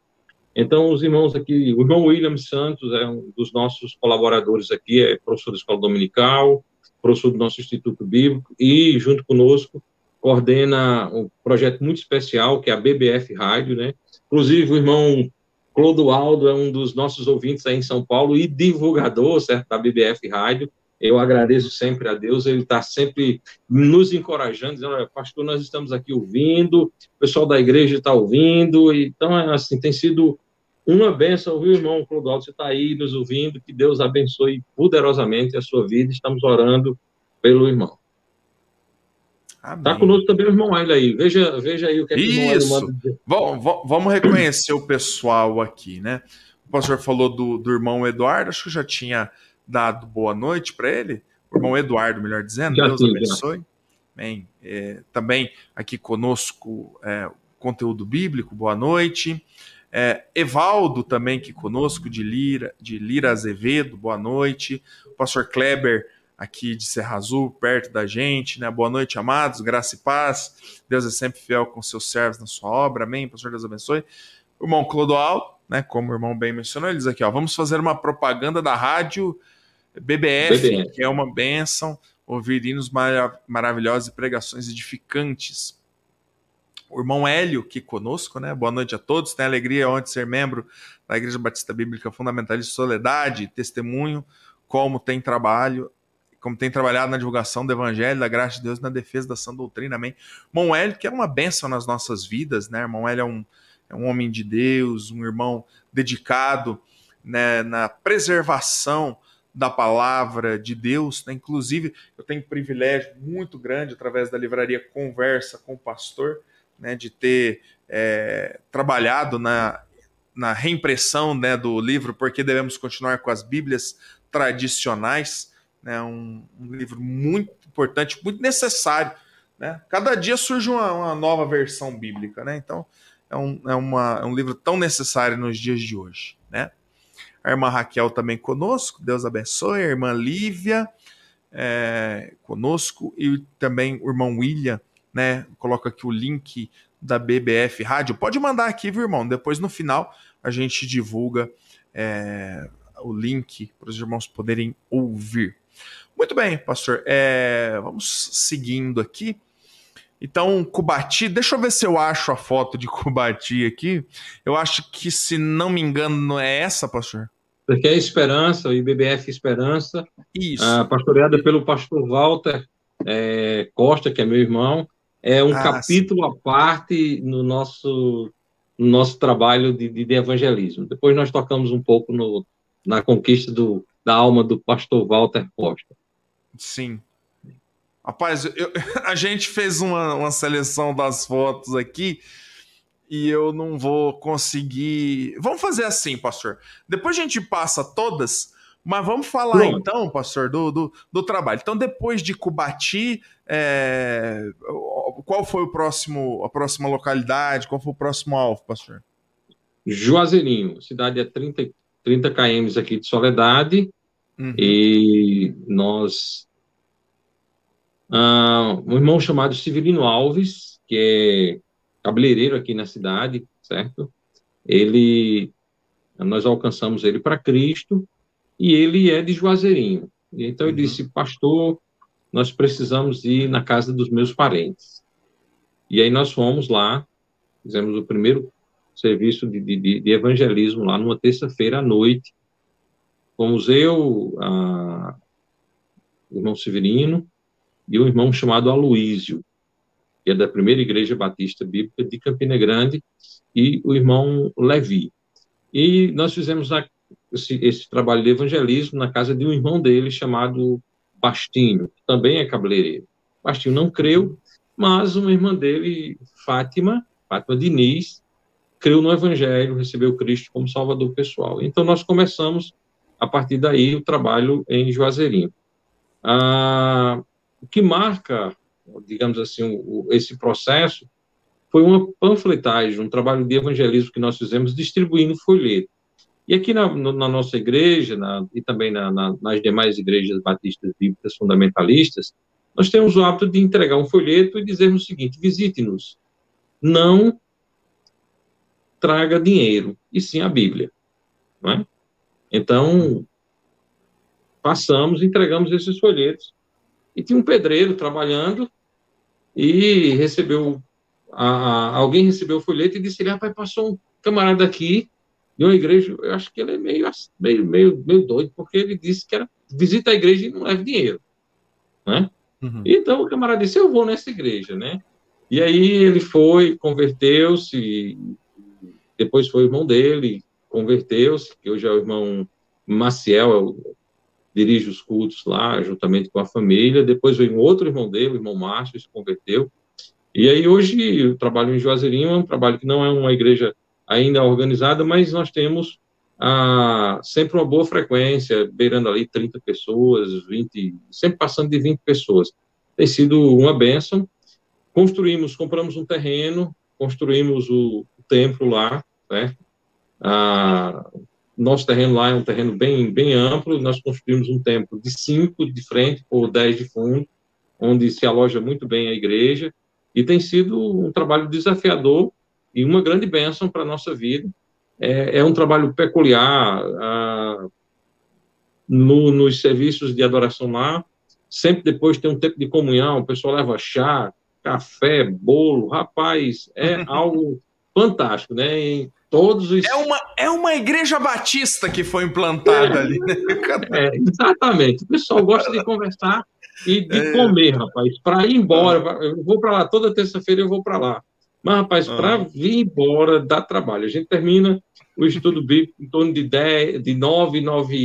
Então, os irmãos aqui, o irmão William Santos é um dos nossos colaboradores aqui, é professor da Escola Dominical, professor do nosso Instituto Bíblico, e junto conosco coordena um projeto muito especial, que é a BBF Rádio, né? Inclusive, o irmão Clodoaldo é um dos nossos ouvintes aí em São Paulo e divulgador, certo, da BBF Rádio. Eu agradeço sempre a Deus, ele está sempre nos encorajando, dizendo, olha, pastor, nós estamos aqui ouvindo, o pessoal da igreja está ouvindo, então, é assim, tem sido uma benção, viu, irmão Clodoaldo, você está aí nos ouvindo, que Deus abençoe poderosamente a sua vida, estamos orando pelo irmão. Está conosco também o irmão Aile aí. Veja, veja aí o que é que Isso. o irmão manda. Vamos, vamos reconhecer o pessoal aqui, né? O pastor falou do, do irmão Eduardo, acho que já tinha dado boa noite para ele, o irmão Eduardo, melhor dizendo, já Deus sim, abençoe. Bem, é, também aqui conosco é, conteúdo bíblico, boa noite. É, Evaldo também aqui conosco, de Lira, de Lira Azevedo, boa noite. O pastor Kleber aqui de Serra Azul, perto da gente, né? Boa noite, amados, graça e paz. Deus é sempre fiel com seus servos na sua obra, amém. Pastor, Deus abençoe. O irmão Clodoaldo, né? Como o irmão bem mencionou, eles aqui, ó. Vamos fazer uma propaganda da rádio BBF, BBF. que é uma bênção, ouvir hinos marav maravilhosos e pregações edificantes. O irmão Hélio aqui conosco, né? Boa noite a todos. Tem alegria onde ser membro da Igreja Batista Bíblica Fundamentalista Soledade, testemunho como tem trabalho, como tem trabalhado na divulgação do Evangelho, da graça de Deus, na defesa da sã doutrina, amém. Irmão Hélio, que é uma bênção nas nossas vidas, né? Irmão Hélio é um, é um homem de Deus, um irmão dedicado né, na preservação da palavra de Deus. Né? Inclusive, eu tenho um privilégio muito grande, através da livraria Conversa com o Pastor, né, de ter é, trabalhado na, na reimpressão né, do livro Porque Devemos Continuar com as Bíblias Tradicionais. Né, um, um livro muito importante, muito necessário. Né? Cada dia surge uma, uma nova versão bíblica. Né? Então, é um, é, uma, é um livro tão necessário nos dias de hoje. Né? A irmã Raquel também conosco, Deus abençoe. A irmã Lívia é, conosco e também o irmão William, né? Coloca aqui o link da BBF Rádio. Pode mandar aqui, viu, irmão? Depois no final a gente divulga é, o link para os irmãos poderem ouvir. Muito bem, pastor. É, vamos seguindo aqui. Então, Cubati, deixa eu ver se eu acho a foto de Cubati aqui. Eu acho que, se não me engano, não é essa, pastor? Porque é Esperança, o IBBF Esperança, Isso. Uh, pastoreada pelo pastor Walter é, Costa, que é meu irmão. É um ah, capítulo sim. à parte no nosso, no nosso trabalho de, de, evangelismo. Depois nós tocamos um pouco no, na conquista do, da alma do pastor Walter Costa. Sim. Rapaz, eu, *laughs* a gente fez uma, uma seleção das fotos aqui e eu não vou conseguir. Vamos fazer assim, pastor. Depois a gente passa todas, mas vamos falar Pronto. então, pastor, do, do, do, trabalho. Então, depois de Cubati, é... qual foi o próximo, a próxima localidade? Qual foi o próximo alvo, pastor? Juazeirinho, cidade a 30, 30 km aqui de Soledade. Uhum. E nós. Ah, um irmão chamado Severino Alves, que é cabeleireiro aqui na cidade, certo? Ele, nós alcançamos ele para Cristo e ele é de Juazeirinho. Então eu uhum. disse, pastor, nós precisamos ir na casa dos meus parentes. E aí nós fomos lá, fizemos o primeiro serviço de, de, de evangelismo lá numa terça-feira à noite. Fomos eu, a, o irmão Severino e um irmão chamado Aloísio que é da primeira Igreja Batista Bíblica de Campina Grande, e o irmão Levi. E nós fizemos esse, esse, trabalho de evangelismo na casa de um irmão dele chamado Bastinho, que também é cabeleireiro. Bastinho não creu, mas uma irmã dele, Fátima, Fátima Diniz, creu no Evangelho, recebeu Cristo como Salvador pessoal. Então nós começamos, a partir daí, o trabalho em Juazeirinho. Ah, o que marca digamos assim, o, esse processo foi uma panfletagem, um trabalho de evangelismo que nós fizemos distribuindo folheto. E aqui na, na nossa igreja, na, e também na, nas demais igrejas batistas bíblicas fundamentalistas, nós temos o hábito de entregar um folheto e dizermos o seguinte: visite-nos. Não traga dinheiro, e sim a Bíblia. É? Então, passamos, entregamos esses folhetos e tinha um pedreiro trabalhando e recebeu, a, a, alguém recebeu o folheto e disse, rapaz, passou um camarada aqui de uma igreja, eu acho que ele é meio, meio, meio, meio doido, porque ele disse que era visita a igreja e não leva dinheiro, né? Uhum. Então o camarada disse, eu vou nessa igreja, né? E aí ele foi, converteu-se, depois foi o irmão dele, converteu-se, que hoje é o irmão Maciel, é o dirige os cultos lá, juntamente com a família. Depois veio um outro irmão dele, o irmão Márcio, se converteu. E aí hoje o trabalho em Juazeirinho é um trabalho que não é uma igreja ainda organizada, mas nós temos ah, sempre uma boa frequência, beirando ali 30 pessoas, 20, sempre passando de 20 pessoas. Tem sido uma bênção. Construímos, compramos um terreno, construímos o, o templo lá, né? Ah, nosso terreno lá é um terreno bem, bem amplo, nós construímos um templo de cinco de frente por dez de fundo, onde se aloja muito bem a igreja, e tem sido um trabalho desafiador e uma grande bênção para a nossa vida. É, é, um trabalho peculiar ah, no, nos serviços de adoração lá, sempre depois tem um tempo de comunhão, o pessoal leva chá, café, bolo, rapaz, é *laughs* algo fantástico, né? E todos os... É uma, é uma igreja batista que foi implantada é, ali, né? É, exatamente. O pessoal gosta de conversar e de é. comer, rapaz. Para ir embora, ah. eu vou para lá, toda terça-feira eu vou para lá. Mas, rapaz, ah. para vir embora dá trabalho. A gente termina o estudo bíblico em torno de, 10, de 9, 9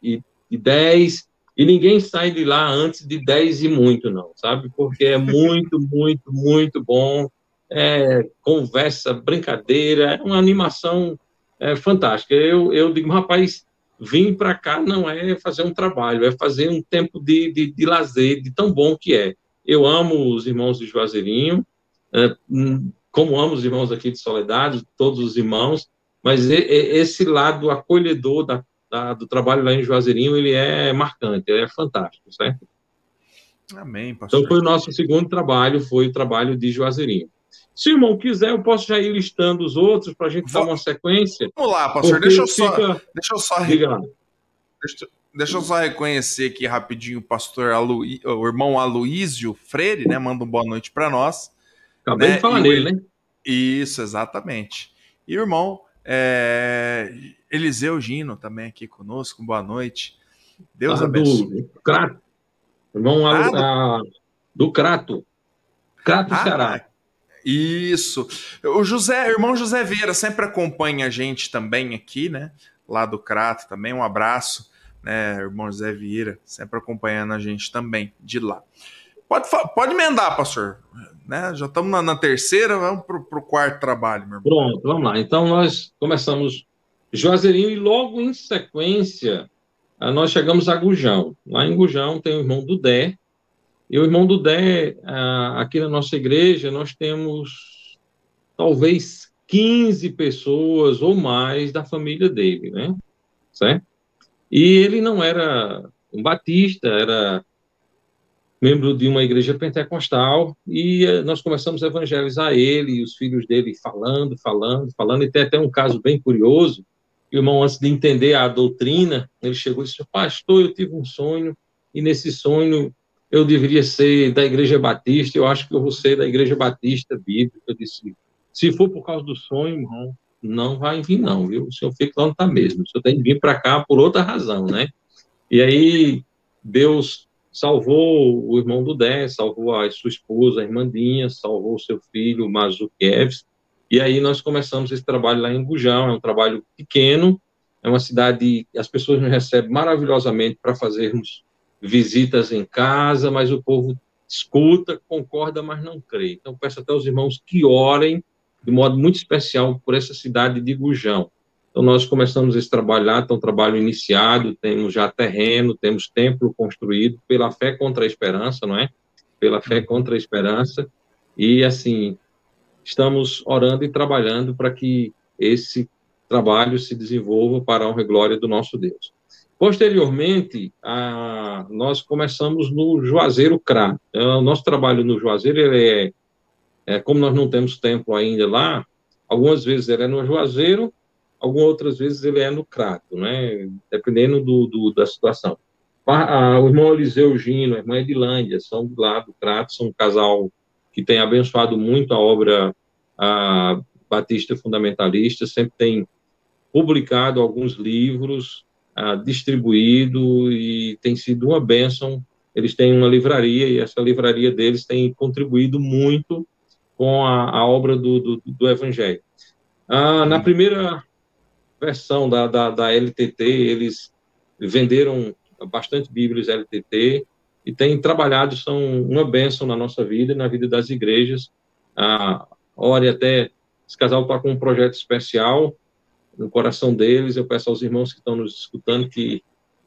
e, e 10, e ninguém sai de lá antes de 10 e muito, não, sabe? Porque é muito, muito, muito bom é, conversa, brincadeira, é uma animação é, fantástica. Eu, eu digo, rapaz, vim para cá não é fazer um trabalho, é fazer um tempo de, de, de, lazer, de tão bom que é. Eu amo os irmãos de Juazeirinho, é, hum, como amo os irmãos aqui de Soledade, todos os irmãos, mas esse lado acolhedor da, da, do trabalho lá em Juazeirinho, ele é marcante, ele é fantástico, certo? Amém, pastor. Então, foi o nosso segundo trabalho, foi o trabalho de Juazeirinho. Se o irmão quiser, eu posso já ir listando os outros para a gente dar uma sequência. Vamos lá, pastor. Deixa eu, só, fica... deixa eu só. Deixa, deixa, eu só reconhecer aqui rapidinho o pastor Alu... o irmão Aloísio Freire, né? Manda uma boa noite para nós. Acabei né? de falar e nele, né? Isso, exatamente. E o irmão é... Eliseu Gino também aqui conosco. Boa noite. Deus ah, abençoe. Do Crato. Irmão ah, do... A... do Crato. Crato ah, Ceará. Isso. O José, o irmão José Vieira sempre acompanha a gente também aqui, né? Lá do Crato também. Um abraço, né? Irmão José Vieira, sempre acompanhando a gente também de lá. Pode, pode emendar, pastor. Né? Já estamos na, na, terceira, vamos para o quarto trabalho, meu irmão. Pronto, vamos lá. Então nós começamos Juazeirinho e logo em sequência nós chegamos a Gujão. Lá em Gujão tem o irmão Dudé, e o irmão Dé, aqui na nossa igreja, nós temos talvez 15 pessoas ou mais da família dele, né? Certo? E ele não era um batista, era membro de uma igreja pentecostal, e eh, nós começamos a evangelizar ele e os filhos dele falando, falando, falando, e tem até um caso bem curioso, o irmão, antes de entender a doutrina, ele chegou e disse, pastor, eu tive um sonho, e nesse sonho eu deveria ser da Igreja Batista, eu acho que eu vou ser da Igreja Batista Bíblica. Eu disse, se for por causa do sonho, irmão, não vai vir não, viu? O senhor fica lá onde está mesmo. O senhor tem que vir para cá por outra razão, né? E aí, Deus salvou o irmão do Dé, salvou a sua esposa, a Irmandinha, salvou o seu filho, Mazukevs, e aí nós começamos esse trabalho lá em Gujão, é um trabalho pequeno, é uma cidade, as pessoas nos recebem maravilhosamente para fazermos visitas em casa, mas o povo escuta, concorda, mas não crê. Então, peço até aos irmãos que orem de modo muito especial por essa cidade de Gujão. Então, nós começamos esse trabalho lá, então, um trabalho iniciado, temos já terreno, temos templo construído, pela fé contra a esperança, não é? Pela fé contra a esperança. E, assim, estamos orando e trabalhando para que esse trabalho se desenvolva para a honra e glória do nosso Deus. Posteriormente, a, nós começamos no Juazeiro CRA. Então, o nosso trabalho no Juazeiro, é, é, como nós não temos tempo ainda lá, algumas vezes ele é no Juazeiro, algumas outras vezes ele é no Crato, né? dependendo do, do da situação. A, a, o irmão Eliseu Gino, a irmã Edilândia, são do lado do Crato, são um casal que tem abençoado muito a obra a, batista fundamentalista, sempre tem publicado alguns livros, distribuído e tem sido uma bênção. Eles têm uma livraria e essa livraria deles tem contribuído muito com a, a obra do, do, do Evangelho. Uh, na primeira versão da, da, da, LTT, eles venderam bastante Bíblias LTT e têm trabalhado, são uma bênção na nossa vida e na vida das igrejas. Uh, ore até, esse casal está com um projeto especial, no coração deles. Eu peço aos irmãos que estão nos escutando que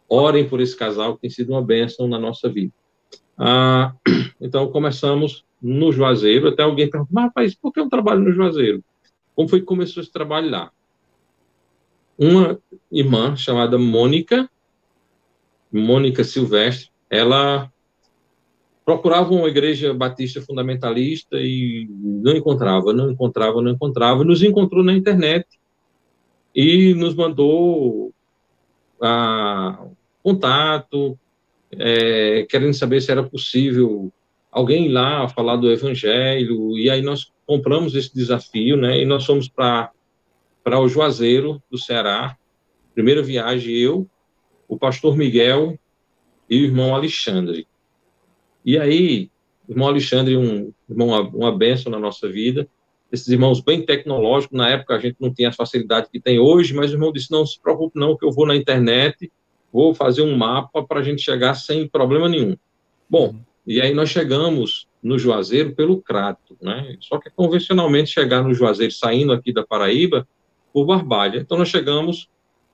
orem por esse casal, que tem sido uma bênção na nossa vida. Ah, *clears throat* então, começamos no Juazeiro. Até alguém perguntou, mas rapaz, por que um trabalho no Juazeiro? Como foi que começou esse trabalho lá? Uma irmã chamada Mônica, Mônica Silvestre, ela procurava uma igreja batista fundamentalista e não encontrava, não encontrava, não encontrava. Nos encontrou na internet e nos mandou a, contato, é, querendo saber se era possível alguém lá falar do evangelho, e aí nós compramos esse desafio, né, e nós fomos para o Juazeiro, do Ceará, primeira viagem, eu, o pastor Miguel e o irmão Alexandre. E aí, o irmão Alexandre, um irmão, uma benção na nossa vida, esses irmãos bem tecnológicos. Na época a gente não tinha as facilidades que tem hoje, mas o irmão disse: não se preocupe, não, que eu vou na internet, vou fazer um mapa para a gente chegar sem problema nenhum. Bom, e aí nós chegamos no Juazeiro pelo Crato, né? Só que convencionalmente chegar no Juazeiro saindo aqui da Paraíba por Barbalha. Então nós chegamos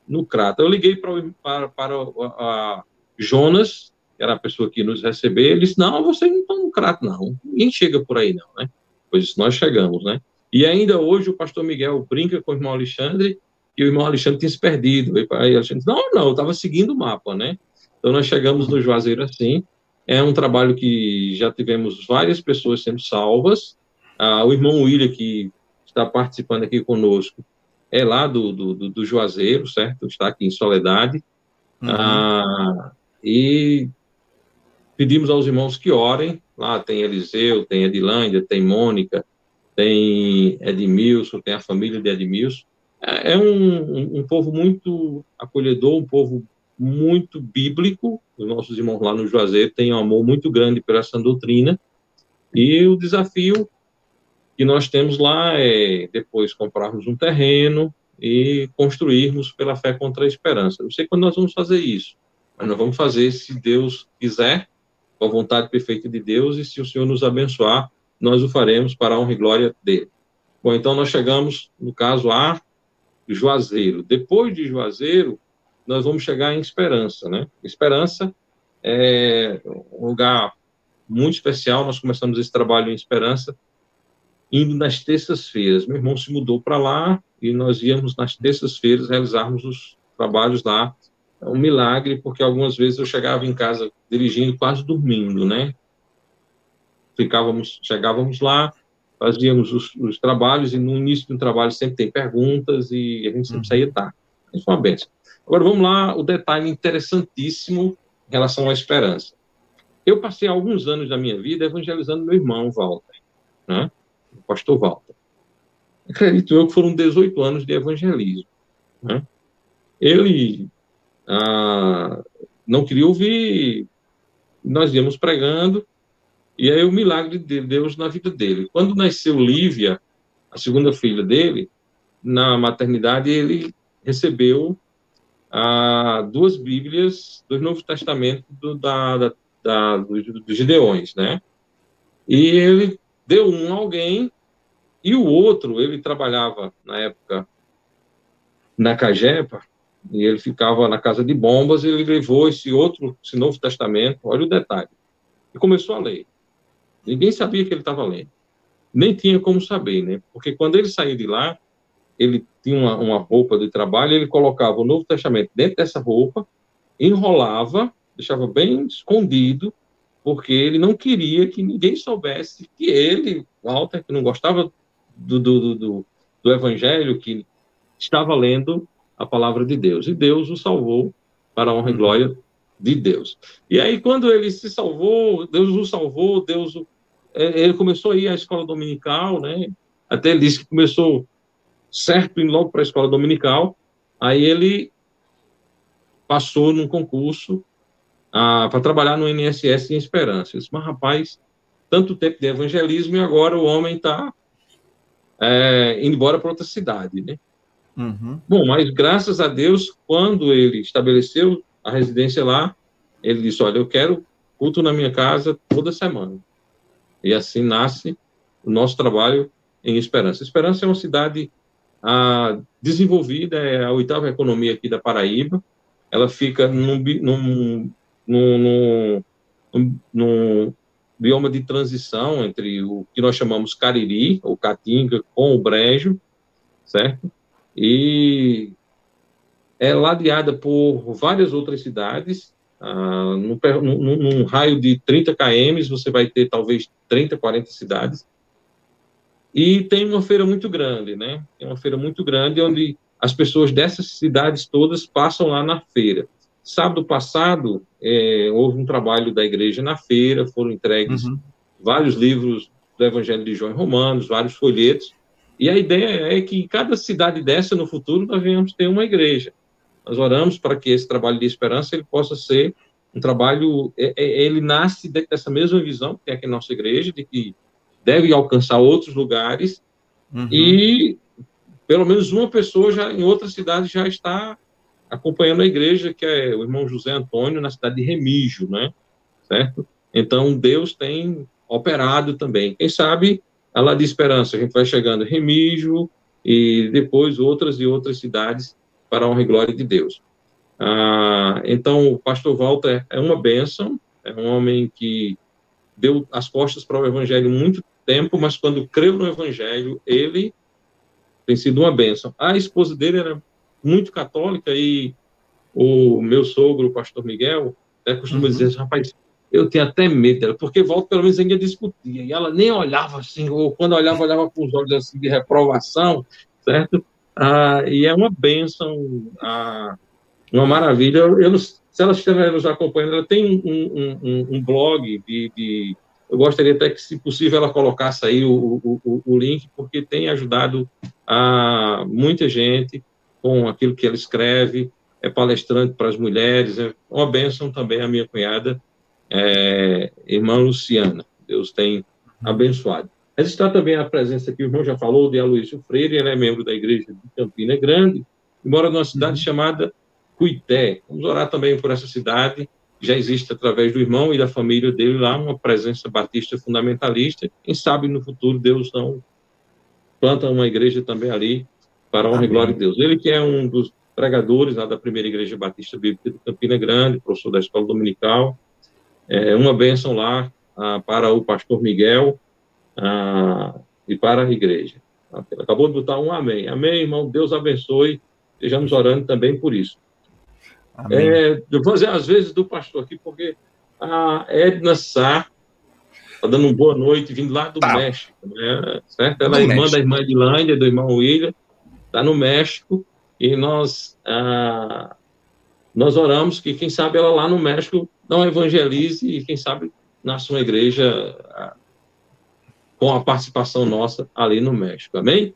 no Crato. Eu liguei para, para, para a Jonas, que era a pessoa que nos recebeu, ele disse: Não, vocês não estão no Crato, não. Ninguém chega por aí, não, né? Pois nós chegamos, né? E ainda hoje o pastor Miguel brinca com o irmão Alexandre e o irmão Alexandre tinha se perdido. Aí Alexandre disse, não, não, eu estava seguindo o mapa, né? Então nós chegamos no Juazeiro assim. É um trabalho que já tivemos várias pessoas sendo salvas Ah, o irmão William, que está participando aqui conosco, é lá do, do, do Juazeiro, certo? Está aqui em Soledade. Uhum. Ah, e pedimos aos irmãos que orem. Lá tem Eliseu, tem Edilândia, tem Mônica, tem Edmilson, tem a família de Edmilson. É, é um, um, povo muito acolhedor, um povo muito bíblico. Os nossos irmãos lá no Juazeiro têm um amor muito grande por essa doutrina. E o desafio que nós temos lá é depois comprarmos um terreno e construirmos pela fé contra a esperança. Não sei quando nós vamos fazer isso, mas nós vamos fazer se Deus quiser, com a vontade perfeita de Deus, e se o Senhor nos abençoar, nós o faremos para a honra e glória dele. Bom, então nós chegamos, no caso, a Juazeiro. Depois de Juazeiro, nós vamos chegar em Esperança, né? Esperança é um lugar muito especial. Nós começamos esse trabalho em Esperança indo nas terças-feiras. Meu irmão se mudou para lá e nós íamos nas terças-feiras realizarmos os trabalhos lá. É um milagre, porque algumas vezes eu chegava em casa dirigindo, quase dormindo, né? Ficávamos, chegávamos lá, fazíamos os, os trabalhos e no início do trabalho sempre tem perguntas e a gente sempre uhum. saía tarde. Isso foi uma benção. Agora vamos lá, o detalhe interessantíssimo em relação à esperança. Eu passei alguns anos da minha vida evangelizando meu irmão, Walter, né? o pastor Walter. Acredito eu que foram 18 anos de evangelismo. Né? Ele ah, não queria ouvir, nós íamos pregando, e aí o milagre de Deus na vida dele. Quando nasceu Lívia, a segunda filha dele, na maternidade, ele recebeu ah, duas Bíblias do Novo Testamento do, da, da, da, dos, dos Gideões, né? E ele deu um a alguém e o outro, ele trabalhava na época na Cagepa e ele ficava na casa de bombas ele levou esse outro, esse Novo Testamento, olha o detalhe, e começou a ler. Ninguém sabia que ele estava lendo. Nem tinha como saber, né? Porque quando ele saiu de lá, ele tinha uma, uma roupa de trabalho, ele colocava o Novo Testamento dentro dessa roupa, enrolava, deixava bem escondido, porque ele não queria que ninguém soubesse que ele, Walter, que não gostava do, do, do, do Evangelho, que estava lendo a palavra de Deus. E Deus o salvou para a honra e uhum. glória de Deus. E aí, quando ele se salvou, Deus o salvou, Deus o, é, ele começou a ir à escola dominical, né? Até ele disse que começou certo indo logo para a escola dominical. Aí ele passou num concurso ah, para trabalhar no INSS em Esperança. Eu disse, mas rapaz, tanto tempo de evangelismo e agora o homem está é, indo embora para outra cidade, né? Uhum. Bom, mas graças a Deus, quando ele estabeleceu a residência lá, ele disse, olha, eu quero culto na minha casa toda semana. E assim nasce o nosso trabalho em Esperança. Esperança é uma cidade a desenvolvida, é a oitava economia aqui da Paraíba. Ela fica num, num, num, num, num bioma de transição entre o que nós chamamos Cariri, ou Caatinga, com o Brejo, certo? E é ladeada por várias outras cidades. Ah, num, num, num, raio de 30 km, você vai ter talvez 30, 40 cidades. E tem uma feira muito grande, né? Tem uma feira muito grande onde as pessoas dessas cidades todas passam lá na feira. Sábado passado, é, houve um trabalho da igreja na feira, foram entregues uhum. vários livros do Evangelho de João e Romanos, vários folhetos, e a ideia é que em cada cidade dessa, no futuro, nós venhamos ter uma igreja. Nós oramos para que esse trabalho de esperança ele possa ser um trabalho, é, é, ele nasce dessa mesma visão que tem aqui na nossa igreja, de que deve alcançar outros lugares uhum. e pelo menos uma pessoa já em outra cidade já está acompanhando a igreja, que é o irmão José Antônio, na cidade de Remígio, né? Certo? Então, Deus tem operado também. Quem sabe, a lá de Esperança, a gente vai chegando em Remígio e depois outras e outras cidades para a honra e glória de Deus. Ah, então, o pastor Walter é uma bênção, é um homem que deu as costas para o evangelho muito tempo, mas quando creu no evangelho, ele tem sido uma bênção. A esposa dele era muito católica e o meu sogro, o pastor Miguel, né, costuma uhum. dizer, rapaz, eu tinha até medo dela, porque volta pelo menos ainda discutia, e ela nem olhava assim, ou quando olhava, olhava com os olhos assim de reprovação, certo? Ah, e é uma bênção, ah, uma maravilha. Eu, eu se ela estiver nos acompanhando, ela tem um, um, um blog de, de, Eu gostaria até que, se possível, ela colocasse aí o, o, o link, porque tem ajudado a muita gente com aquilo que ela escreve, é palestrante para as mulheres, é uma bênção também a minha cunhada, é, irmã Luciana. Deus tem abençoado. Mas está também a presença que o irmão já falou de Aloysio Freire, ele é membro da igreja de Campina Grande, e mora numa cidade uhum. chamada Cuité. Vamos orar também por essa cidade. Já existe, através do irmão e da família dele lá, uma presença batista fundamentalista. Quem sabe no futuro Deus não planta uma igreja também ali, para a honra Amém. e glória de Deus. Ele que é um dos pregadores lá da primeira igreja batista bíblica de Campina Grande, professor da escola dominical. É uma bênção lá ah, para o pastor Miguel, ah, e para a igreja. Acabou de botar um amém. Amém, irmão. Deus abençoe. Estejamos orando também por isso. É, eu vou dizer às vezes do pastor aqui, porque a Edna Sá está dando uma boa noite, vindo lá do tá. México, né? certo? Ela é irmã México. da irmã Edilândia, do irmão William, está no México, e nós, ah, nós oramos que, quem sabe, ela lá no México não evangelize e, quem sabe, nasça uma igreja ah, com a participação nossa ali no México. Amém?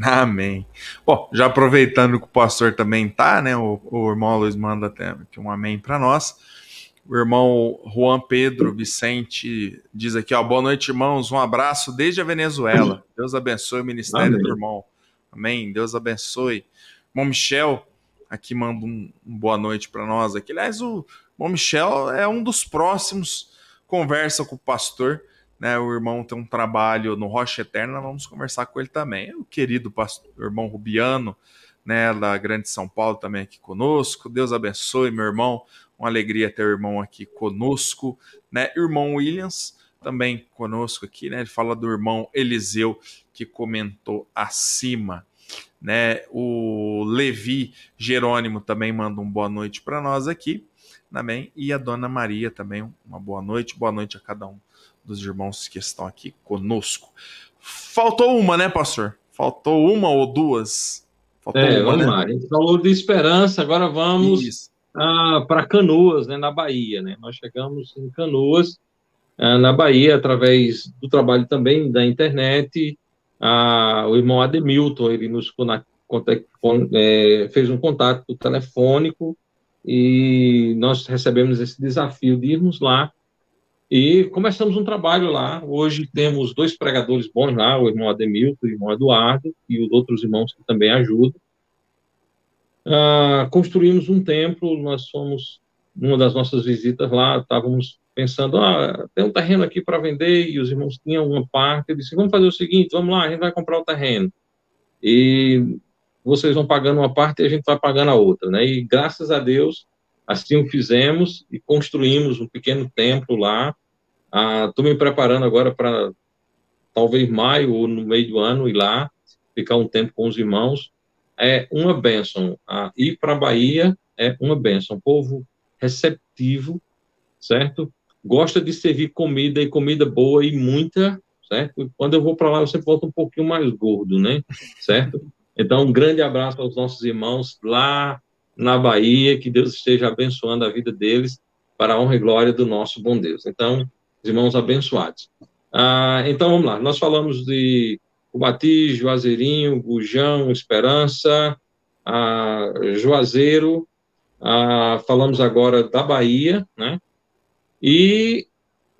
Amém. Bom, já aproveitando que o pastor também tá, né? O, o irmão Luiz manda até aqui um amém para nós. O irmão Juan Pedro Vicente diz aqui, ó, boa noite, irmãos. Um abraço desde a Venezuela. Deus abençoe o ministério amém. do irmão. Amém. Deus abençoe. Irmão Michel aqui manda um, um boa noite para nós aqui. Aliás, o irmão Michel é um dos próximos conversa com o pastor né, o irmão tem um trabalho no Rocha Eterna, vamos conversar com ele também. O querido pastor, irmão Rubiano, né, da Grande São Paulo, também aqui conosco. Deus abençoe, meu irmão. Uma alegria ter o irmão aqui conosco, né? Irmão Williams também conosco aqui, né? Ele fala do irmão Eliseu que comentou acima, né? O Levi Jerônimo também manda um boa noite para nós aqui, também, e a dona Maria também uma boa noite, boa noite a cada um dos irmãos que estão aqui conosco. Faltou uma, né, pastor? Faltou uma ou duas? Faltou é, uma, vamos né? lá. A gente falou de esperança, agora vamos ah, para Canoas, né, na Bahia. Né? Nós chegamos em Canoas, ah, na Bahia, através do trabalho também da internet. O irmão Ademilton, ele nos é, fez um contato telefônico e nós recebemos esse desafio de irmos lá e começamos um trabalho lá. Hoje temos dois pregadores bons lá, o irmão Ademilton, o irmão Eduardo, e os outros irmãos que também ajudam. Ah, construímos um templo, nós fomos, numa das nossas visitas lá, estávamos pensando, ah, tem um terreno aqui para vender, e os irmãos tinham uma parte, eu disse, vamos fazer o seguinte, vamos lá, a gente vai comprar o terreno. E vocês vão pagando uma parte e a gente vai pagando a outra, né? E graças a Deus, assim o fizemos e construímos um pequeno templo lá, Estou ah, me preparando agora para talvez maio ou no meio do ano ir lá, ficar um tempo com os irmãos. É uma bênção. Ah, ir para a Bahia é uma bênção. povo receptivo, certo? Gosta de servir comida e comida boa e muita, certo? Quando eu vou para lá, eu sempre volto um pouquinho mais gordo, né? Certo? Então, um grande abraço aos nossos irmãos lá na Bahia, que Deus esteja abençoando a vida deles para a honra e glória do nosso bom Deus. Então, irmãos abençoados. Ah, então vamos lá, nós falamos de Ubati, Juazeirinho, Gujão, Esperança, ah, Juazeiro, ah, falamos agora da Bahia, né? E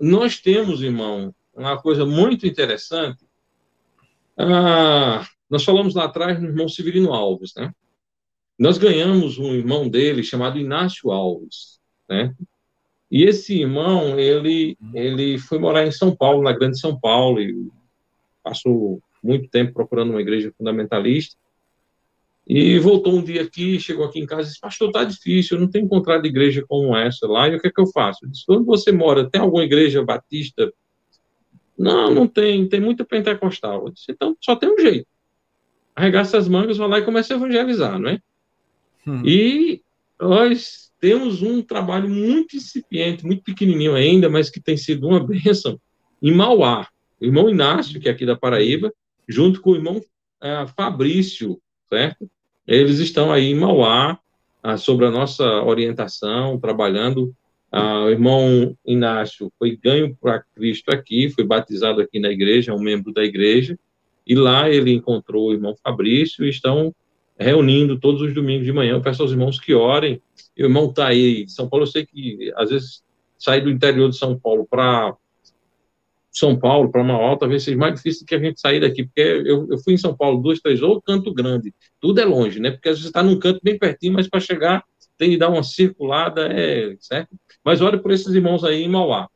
nós temos, irmão, uma coisa muito interessante. Ah, nós falamos lá atrás do irmão Severino Alves, né? Nós ganhamos um irmão dele chamado Inácio Alves, né? E esse irmão, ele, ele foi morar em São Paulo, na Grande São Paulo, e passou muito tempo procurando uma igreja fundamentalista. E voltou um dia aqui, chegou aqui em casa e disse: Pastor, tá difícil, eu não tenho encontrado igreja como essa lá, e o que é que eu faço? Eu disse: Onde você mora, tem alguma igreja batista? Não, não tem, tem muita pentecostal. Eu disse: Então só tem um jeito. Arregaça as mangas, vai lá e começa a evangelizar, não é? Hum. E nós temos um trabalho muito incipiente, muito pequenininho ainda, mas que tem sido uma *laughs* bênção, em Mauá. O irmão Inácio, que é aqui da Paraíba, junto com o irmão é, Fabrício, certo? Eles estão aí em Mauá, ah, sobre a nossa orientação, trabalhando. Ah, o irmão Inácio foi ganho para Cristo aqui, foi batizado aqui na igreja, é um membro da igreja, e lá ele encontrou o irmão Fabrício e estão reunindo todos os domingos de manhã. Eu peço aos irmãos que orem. O irmão está aí São Paulo, eu sei que às vezes sair do interior de São Paulo para São Paulo, para Mauá, talvez seja mais difícil que a gente sair daqui, porque eu, eu fui em São Paulo duas, três, ou Canto Grande, tudo é longe, né? Porque às vezes está num canto bem pertinho, mas para chegar tem que dar uma circulada, é, certo? Mas olha por esses irmãos aí em Mauá.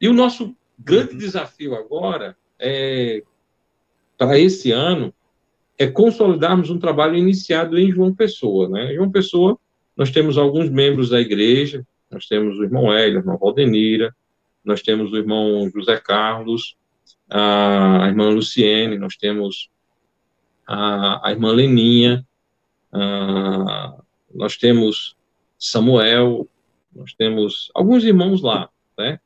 E o nosso grande uhum. desafio agora é para esse ano é consolidarmos um trabalho iniciado em João Pessoa. Né? João Pessoa, nós temos alguns membros da igreja, nós temos o irmão Hélio, a irmã Valdenira, nós temos o irmão José Carlos, a, irmã Luciene, nós temos a, a irmã Leninha, a, nós temos Samuel, nós temos alguns irmãos lá, né?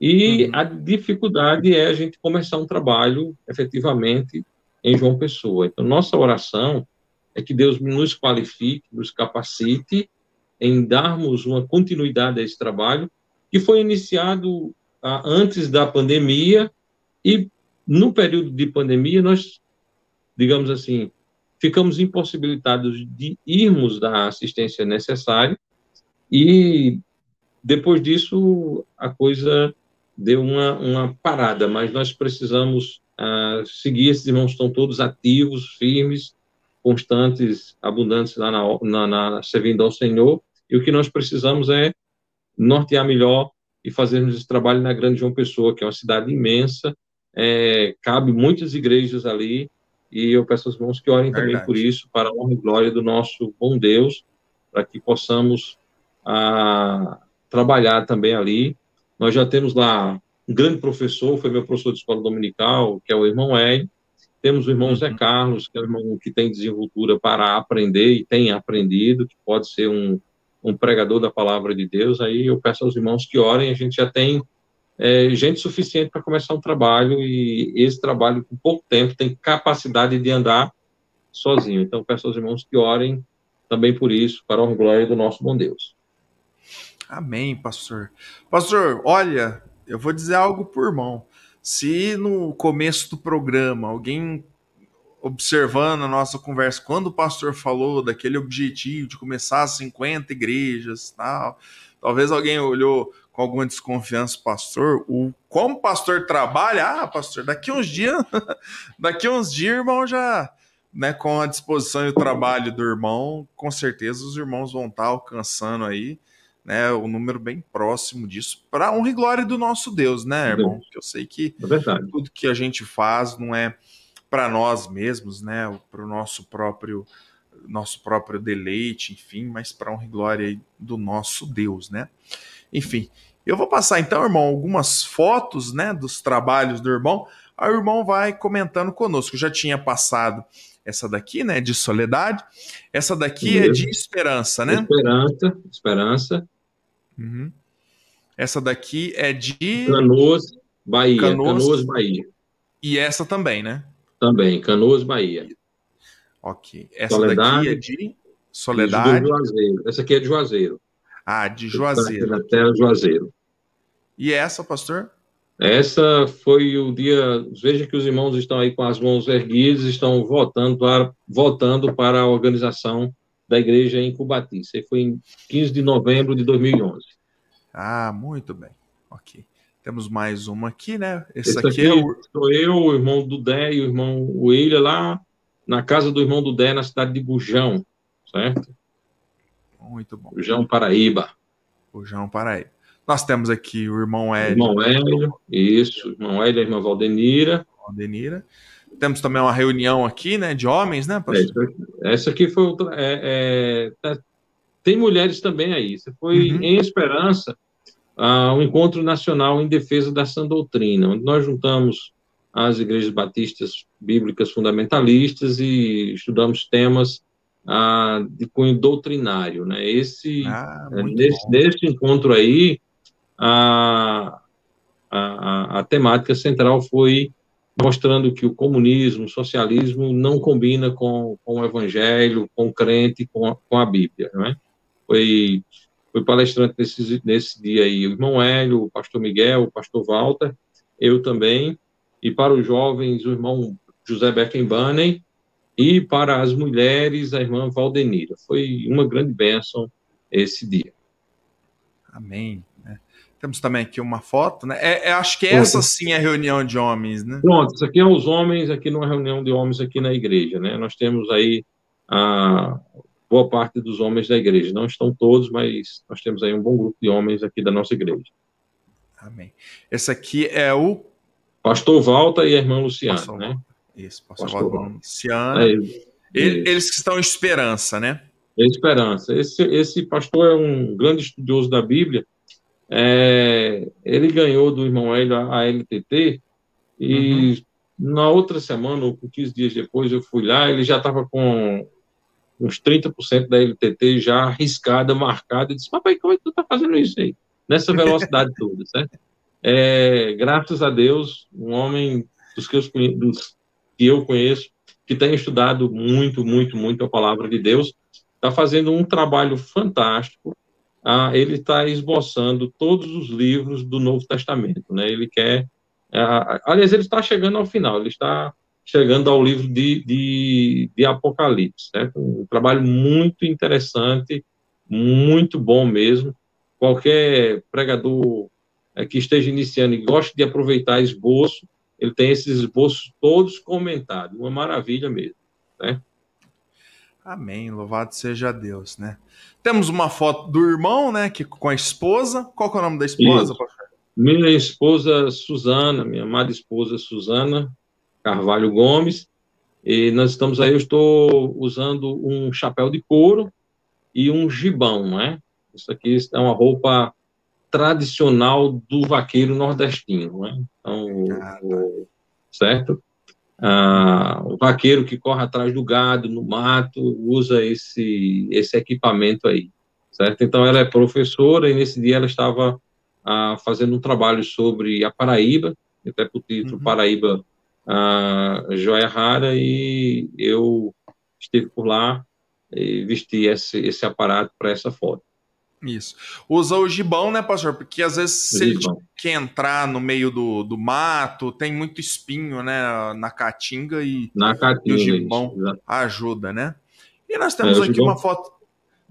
E uhum. a dificuldade é a gente começar um trabalho efetivamente em João Pessoa. Então, nossa oração é que Deus nos qualifique, nos capacite em darmos uma continuidade a esse trabalho, que foi iniciado ah, antes da pandemia, e no período de pandemia, nós, digamos assim, ficamos impossibilitados de irmos da assistência necessária, e depois disso a coisa deu uma, uma parada, mas nós precisamos uh, seguir. Esses irmãos estão todos ativos, firmes, constantes, abundantes lá na, na, na servindo ao Senhor. E o que nós precisamos é nortear melhor e fazermos esse trabalho na Grande João Pessoa, que é uma cidade imensa, é, cabe muitas igrejas ali, e eu peço aos irmãos que orem Verdade. também por isso, para a honra e glória do nosso bom Deus, para que possamos ah, trabalhar também ali. Nós já temos lá um grande professor, foi meu professor de escola dominical, que é o irmão Ed. Temos o irmão uhum. Zé Carlos, que é o irmão que tem desenvoltura para aprender e tem aprendido, que pode ser um, um pregador da palavra de Deus. Aí eu peço aos irmãos que orem, a gente já tem é, gente suficiente para começar um trabalho e esse trabalho, com pouco tempo, tem capacidade de andar sozinho. Então, peço aos irmãos que orem também por isso, para a glória do nosso bom Deus. Amém, pastor. Pastor, olha, eu vou dizer algo por mão. Se no começo do programa alguém observando a nossa conversa, quando o pastor falou daquele objetivo de começar 50 igrejas, tal, talvez alguém olhou com alguma desconfiança, pastor, o como o pastor trabalha, ah, pastor, daqui uns dias, *laughs* daqui uns dias, irmão, já, né, com a disposição e o trabalho do irmão, com certeza os irmãos vão estar alcançando aí né, um número bem próximo disso, para honra e glória do nosso Deus, né, irmão? Porque eu sei que é tudo que a gente faz não é para nós mesmos, né, para o nosso próprio nosso próprio deleite, enfim, mas para honra e glória do nosso Deus, né? Enfim, eu vou passar então, irmão, algumas fotos, né, dos trabalhos do irmão. Aí o irmão vai comentando conosco. Eu já tinha passado essa daqui, né, de soledade. Essa daqui é de esperança, né? Esperança, esperança. Uhum. Essa daqui é de. Canoas, Bahia. Canoas, Canoas, Bahia. E essa também, né? Também, Canoas, Bahia. Ok. Essa Soledade, daqui é de Soledade. Juazeiro. Essa aqui é de Juazeiro. Ah, de Juazeiro. Na terra Juazeiro. E essa, pastor? Essa foi o dia. Veja que os irmãos estão aí com as mãos erguidas, estão votando para, votando para a organização da igreja em Cubati. Isso foi em 15 de novembro de 2011. Ah, muito bem. Ok. Temos mais uma aqui, né? Esse, Esse aqui, aqui, é o... sou eu, o irmão do Dé e o irmão William lá na casa do irmão do Dé, na cidade de Bujão, certo? Muito bom. Bujão, Paraíba. Bujão, Paraíba. Nós temos aqui o irmão Hélio. Irmão Hélio, isso. Irmão Hélio e a irmã Valdenira. Valdenira. Temos também uma reunião aqui, né, de homens, né, pastor? Essa aqui foi outra, é, é, tem mulheres também aí. Você foi uhum. em Esperança um encontro nacional em defesa da sã doutrina, onde nós juntamos as igrejas batistas bíblicas fundamentalistas e estudamos temas ah, de cunho doutrinário. Né? Esse, ah, nesse, nesse encontro aí, a, a, a, temática central foi mostrando que o comunismo, o socialismo não combina com, com o evangelho, com o crente, com a, com a Bíblia. Né? Foi, foi palestrante nesse, nesse dia aí o irmão Hélio, o pastor Miguel, o pastor Walter, eu também, e para os jovens, o irmão José Beckenbannen, e para as mulheres, a irmã Valdenira. Foi uma grande bênção esse dia. Amém. É. Temos também aqui uma foto, né? É, é, acho que essa sim é a reunião de homens, né? Pronto, isso aqui é os homens aqui numa reunião de homens aqui na igreja, né? Nós temos aí a boa parte dos homens da igreja. Não estão todos, mas nós temos aí um bom grupo de homens aqui da nossa igreja. Amém. Esse aqui é o Pastor Walter e a irmã Luciana, Pastor né? Isso, pastor, pastor Luciana. É, Eles que estão em esperança, né? Esperança. Esse, esse pastor é um grande estudioso da Bíblia. É, ele ganhou do irmão Hélio a LTT e uhum. na outra semana, ou 15 dias depois, eu fui lá, ele já estava com uns 30% da LTT já arriscada, marcada, e disse, papai, como é que tu tá fazendo isso aí? Nessa velocidade *laughs* toda, certo? É, graças a Deus, um homem dos que, eu, dos que eu conheço, que tem estudado muito, muito, muito a palavra de Deus, está fazendo um trabalho fantástico. Ah, ele está esboçando todos os livros do Novo Testamento, né? Ele quer, ah, aliás, ele está chegando ao final. Ele está chegando ao livro de, de, de Apocalipse, certo? Um trabalho muito interessante, muito bom mesmo. Qualquer pregador é, que esteja iniciando e goste de aproveitar esboço, ele tem esses esboços todos comentados, uma maravilha mesmo, né? Amém, louvado seja Deus, né? Temos uma foto do irmão, né, que com a esposa. Qual é o nome da esposa, pastor? Minha esposa Suzana, minha amada esposa Suzana Carvalho Gomes. E nós estamos aí, eu estou usando um chapéu de couro e um gibão, né? Isso aqui é uma roupa tradicional do vaqueiro nordestino, né? Então, o, certo? Ah, o vaqueiro que corre atrás do gado, no mato, usa esse, esse equipamento aí, certo? Então, ela é professora e nesse dia ela estava ah, fazendo um trabalho sobre a Paraíba, até por título uhum. Paraíba ah, Joia Rara, e eu estive por lá e vesti esse, esse aparato para essa foto. Isso. Usa o gibão, né, pastor? Porque às vezes se ele quer entrar no meio do, do mato, tem muito espinho, né, na caatinga e, na caatinga, e o gibão isso, ajuda, né? E nós temos é, aqui gibão... uma foto.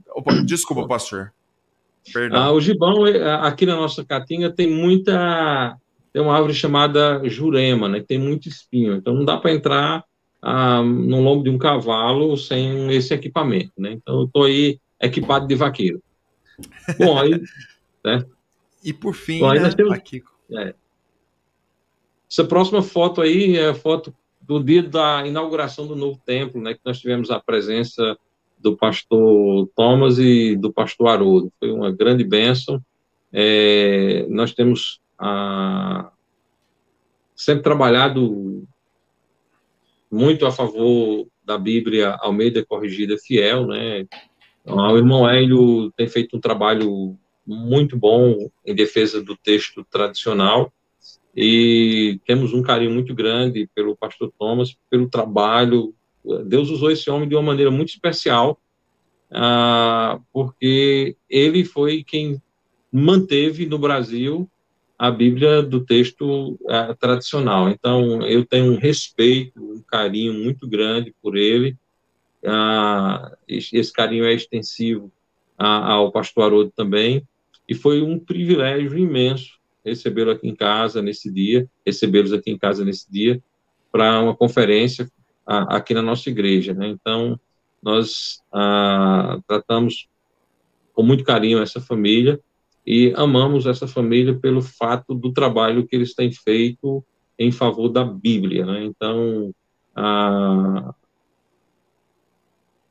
Opa, desculpa, pastor. Perdão. Ah, o gibão, é, aqui na nossa caatinga, tem muita. Tem uma árvore chamada jurema, né? Que tem muito espinho. Então não dá para entrar ah, no lombo de um cavalo sem esse equipamento, né? Então eu estou aí equipado de vaqueiro. Bom, aí. *laughs* Né? E por fim, Bom, aí né, temos, aqui. É, essa próxima foto aí é a foto do dia da inauguração do novo templo, né? Que nós tivemos a presença do pastor Thomas e do pastor Haroldo. Foi uma grande bênção. É, nós temos a, sempre trabalhado muito a favor da Bíblia Almeida Corrigida Fiel, né? O irmão Hélio tem feito um trabalho muito bom em defesa do texto tradicional e temos um carinho muito grande pelo pastor Thomas, pelo trabalho. Deus usou esse homem de uma maneira muito especial, ah, porque ele foi quem manteve no Brasil a Bíblia do texto ah, tradicional. Então, eu tenho um respeito, um carinho muito grande por ele ah, esse carinho é extensivo ao pastor Haroldo também, e foi um privilégio imenso recebê-lo aqui em casa nesse dia, recebê-los aqui em casa nesse dia, para uma conferência aqui na nossa igreja. Né? Então, nós ah, tratamos com muito carinho essa família e amamos essa família pelo fato do trabalho que eles têm feito em favor da Bíblia. Né? Então, ah,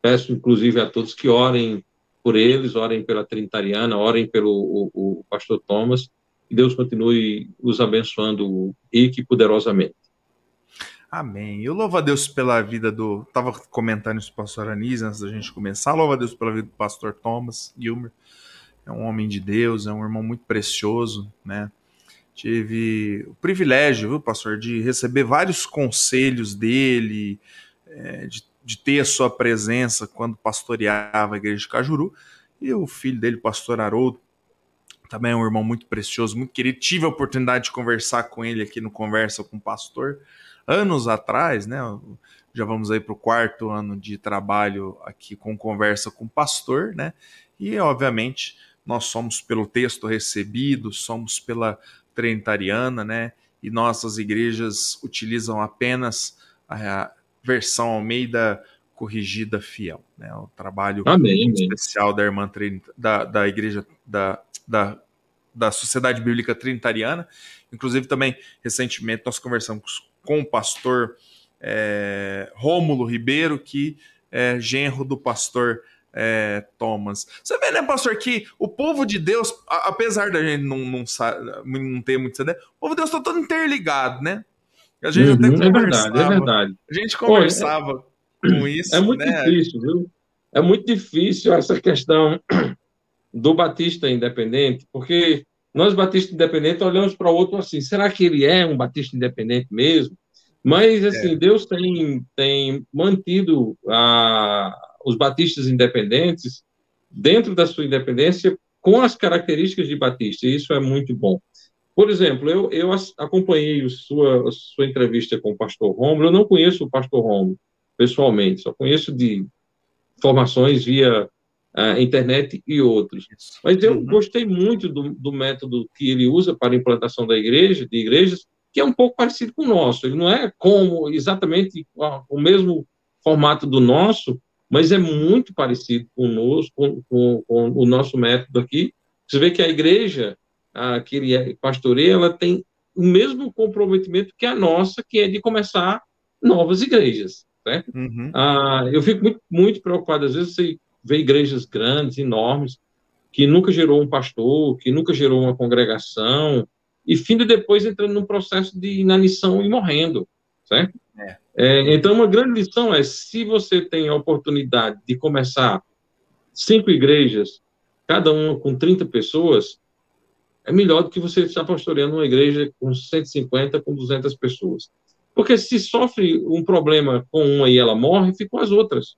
Peço, inclusive, a todos que orem por eles, orem pela Trinitariana, orem pelo o, o pastor Thomas, e Deus continue os abençoando rique e poderosamente. Amém. Eu louvo a Deus pela vida do. Tava comentando isso com o pastor Anísio antes da gente começar. Louvo a Deus pela vida do pastor Thomas Gilmer. É um homem de Deus, é um irmão muito precioso, né? Tive o privilégio, viu, pastor, de receber vários conselhos dele, é, de, de ter a sua presença quando pastoreava a igreja de Cajuru. E o filho dele, pastor Haroldo, também é um irmão muito precioso, muito querido. Tive a oportunidade de conversar com ele aqui no Conversa com o Pastor anos atrás, né? Já vamos aí para o quarto ano de trabalho aqui com Conversa com o Pastor, né? E, obviamente, nós somos pelo texto recebido, somos pela Trinitariana, né? E nossas igrejas utilizam apenas a versão Almeida corrigida fiel, né? O trabalho amém, especial amém. da irmã da, da igreja da, da, da Sociedade Bíblica Trinitariana. Inclusive, também, recentemente, nós conversamos com o pastor é, Rômulo Ribeiro, que é genro do pastor é, Thomas. Você vê, né, pastor, que o povo de Deus, apesar da gente não, não, não ter muito ideia, o povo de Deus está todo interligado, né? A gente uhum, até conversava. É verdade, é verdade. A gente conversava Pô, é, com isso. É muito né? difícil, viu? É muito difícil essa questão do Batista independente, porque nós, Batista independente, olhamos para o outro assim: será que ele é um Batista independente mesmo? Mas, assim, é. Deus tem, tem mantido a, os batistas independentes dentro da sua independência com as características de Batista, e isso é muito bom. Por exemplo, eu, eu acompanhei sua, sua entrevista com o pastor Romulo, eu não conheço o pastor Romulo pessoalmente, só conheço de formações via uh, internet e outros. Mas eu uhum. gostei muito do, do método que ele usa para a implantação da igreja, de igrejas, que é um pouco parecido com o nosso. Ele não é como exatamente o mesmo formato do nosso, mas é muito parecido conosco, com, com, com o nosso método aqui. Você vê que a igreja a, que ele é pastoreia, ela tem o mesmo comprometimento que a nossa, que é de começar novas igrejas. Certo? Uhum. Ah, eu fico muito, muito preocupado, às vezes você vê igrejas grandes, enormes, que nunca gerou um pastor, que nunca gerou uma congregação, e findo depois entrando num processo de inanição e morrendo, certo? É. É, então, uma grande lição é, se você tem a oportunidade de começar cinco igrejas, cada uma com 30 pessoas, é melhor do que você estar pastoreando uma igreja com 150, com 200 pessoas. Porque se sofre um problema com uma e ela morre, ficam as outras.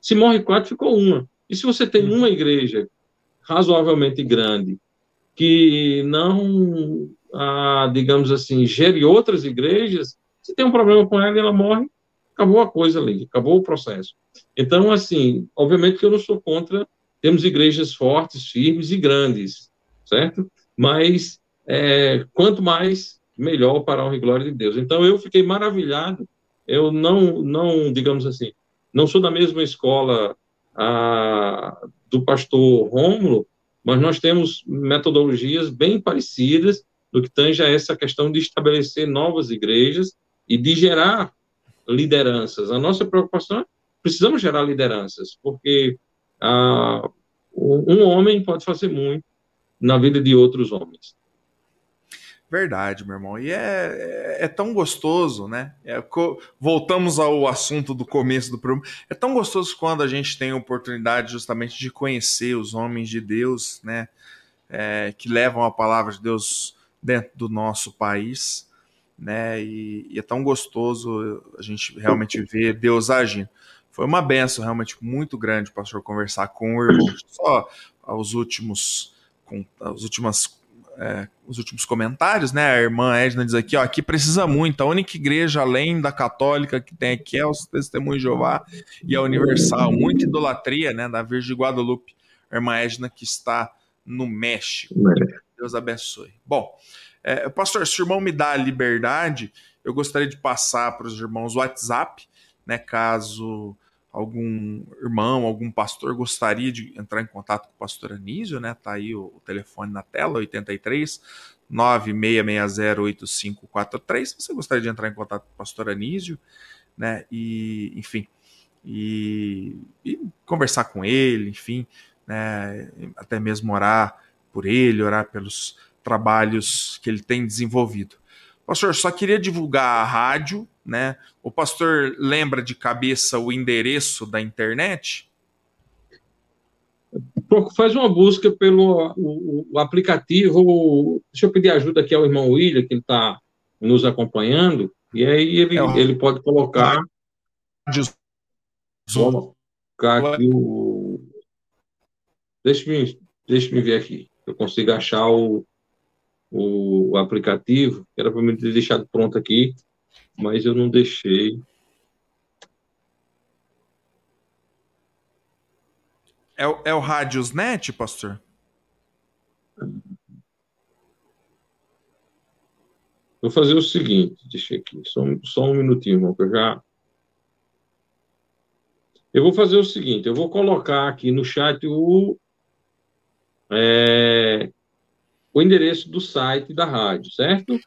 Se morre quatro, ficou uma. E se você tem uma igreja razoavelmente grande, que não, ah, digamos assim, gere outras igrejas, se tem um problema com ela e ela morre, acabou a coisa ali, acabou o processo. Então, assim, obviamente que eu não sou contra, temos igrejas fortes, firmes e grandes, certo? Mas é, quanto mais, melhor para a honra e glória de Deus. Então, eu fiquei maravilhado, eu não, não digamos assim, não sou da mesma escola a, do pastor Rômulo, mas nós temos metodologias bem parecidas no que tange a essa questão de estabelecer novas igrejas e de gerar lideranças. A nossa preocupação é precisamos gerar lideranças, porque ah, um homem pode fazer muito na vida de outros homens. Verdade, meu irmão. E é, é, é tão gostoso, né? É, voltamos ao assunto do começo do programa. É tão gostoso quando a gente tem a oportunidade justamente de conhecer os homens de Deus, né? É, que levam a palavra de Deus dentro do nosso país, né? E, e, é tão gostoso a gente realmente ver Deus agindo. Foi uma benção realmente muito grande, pastor, conversar com o irmão. Só os últimos, com as últimas é, os últimos comentários, né? A irmã Edna diz aqui, ó, aqui precisa muito. A única igreja além da católica que tem aqui é o Testemunho de Jeová e a Universal. Muita idolatria, né? Da Virgem de Guadalupe. A irmã Edna que está no México. Deus abençoe. Bom, é, pastor, se o irmão me dá a liberdade, eu gostaria de passar para os irmãos o WhatsApp, né? Caso algum irmão, algum pastor gostaria de entrar em contato com o pastor Anísio, né? Tá aí o, o telefone na tela, 83 96608543. Se você gostaria de entrar em contato com o pastor Anísio, né? E, enfim, e, e conversar com ele, enfim, né? Até mesmo orar por ele, orar pelos trabalhos que ele tem desenvolvido. Pastor, só queria divulgar a rádio, né? O pastor lembra de cabeça o endereço da internet? Faz uma busca pelo o, o aplicativo. Deixa eu pedir ajuda aqui ao irmão William, que ele está nos acompanhando, e aí ele, é o... ele pode colocar. Vou colocar aqui o. Deixa-me deixa ver aqui. Eu consigo achar o, o, o aplicativo, que era para me ter deixado pronto aqui, mas eu não deixei. É, o, é o Radiosnet, pastor? Vou fazer o seguinte, deixa aqui, só, só um minutinho, irmão, que eu já. Eu vou fazer o seguinte, eu vou colocar aqui no chat o, é, o endereço do site da rádio, certo?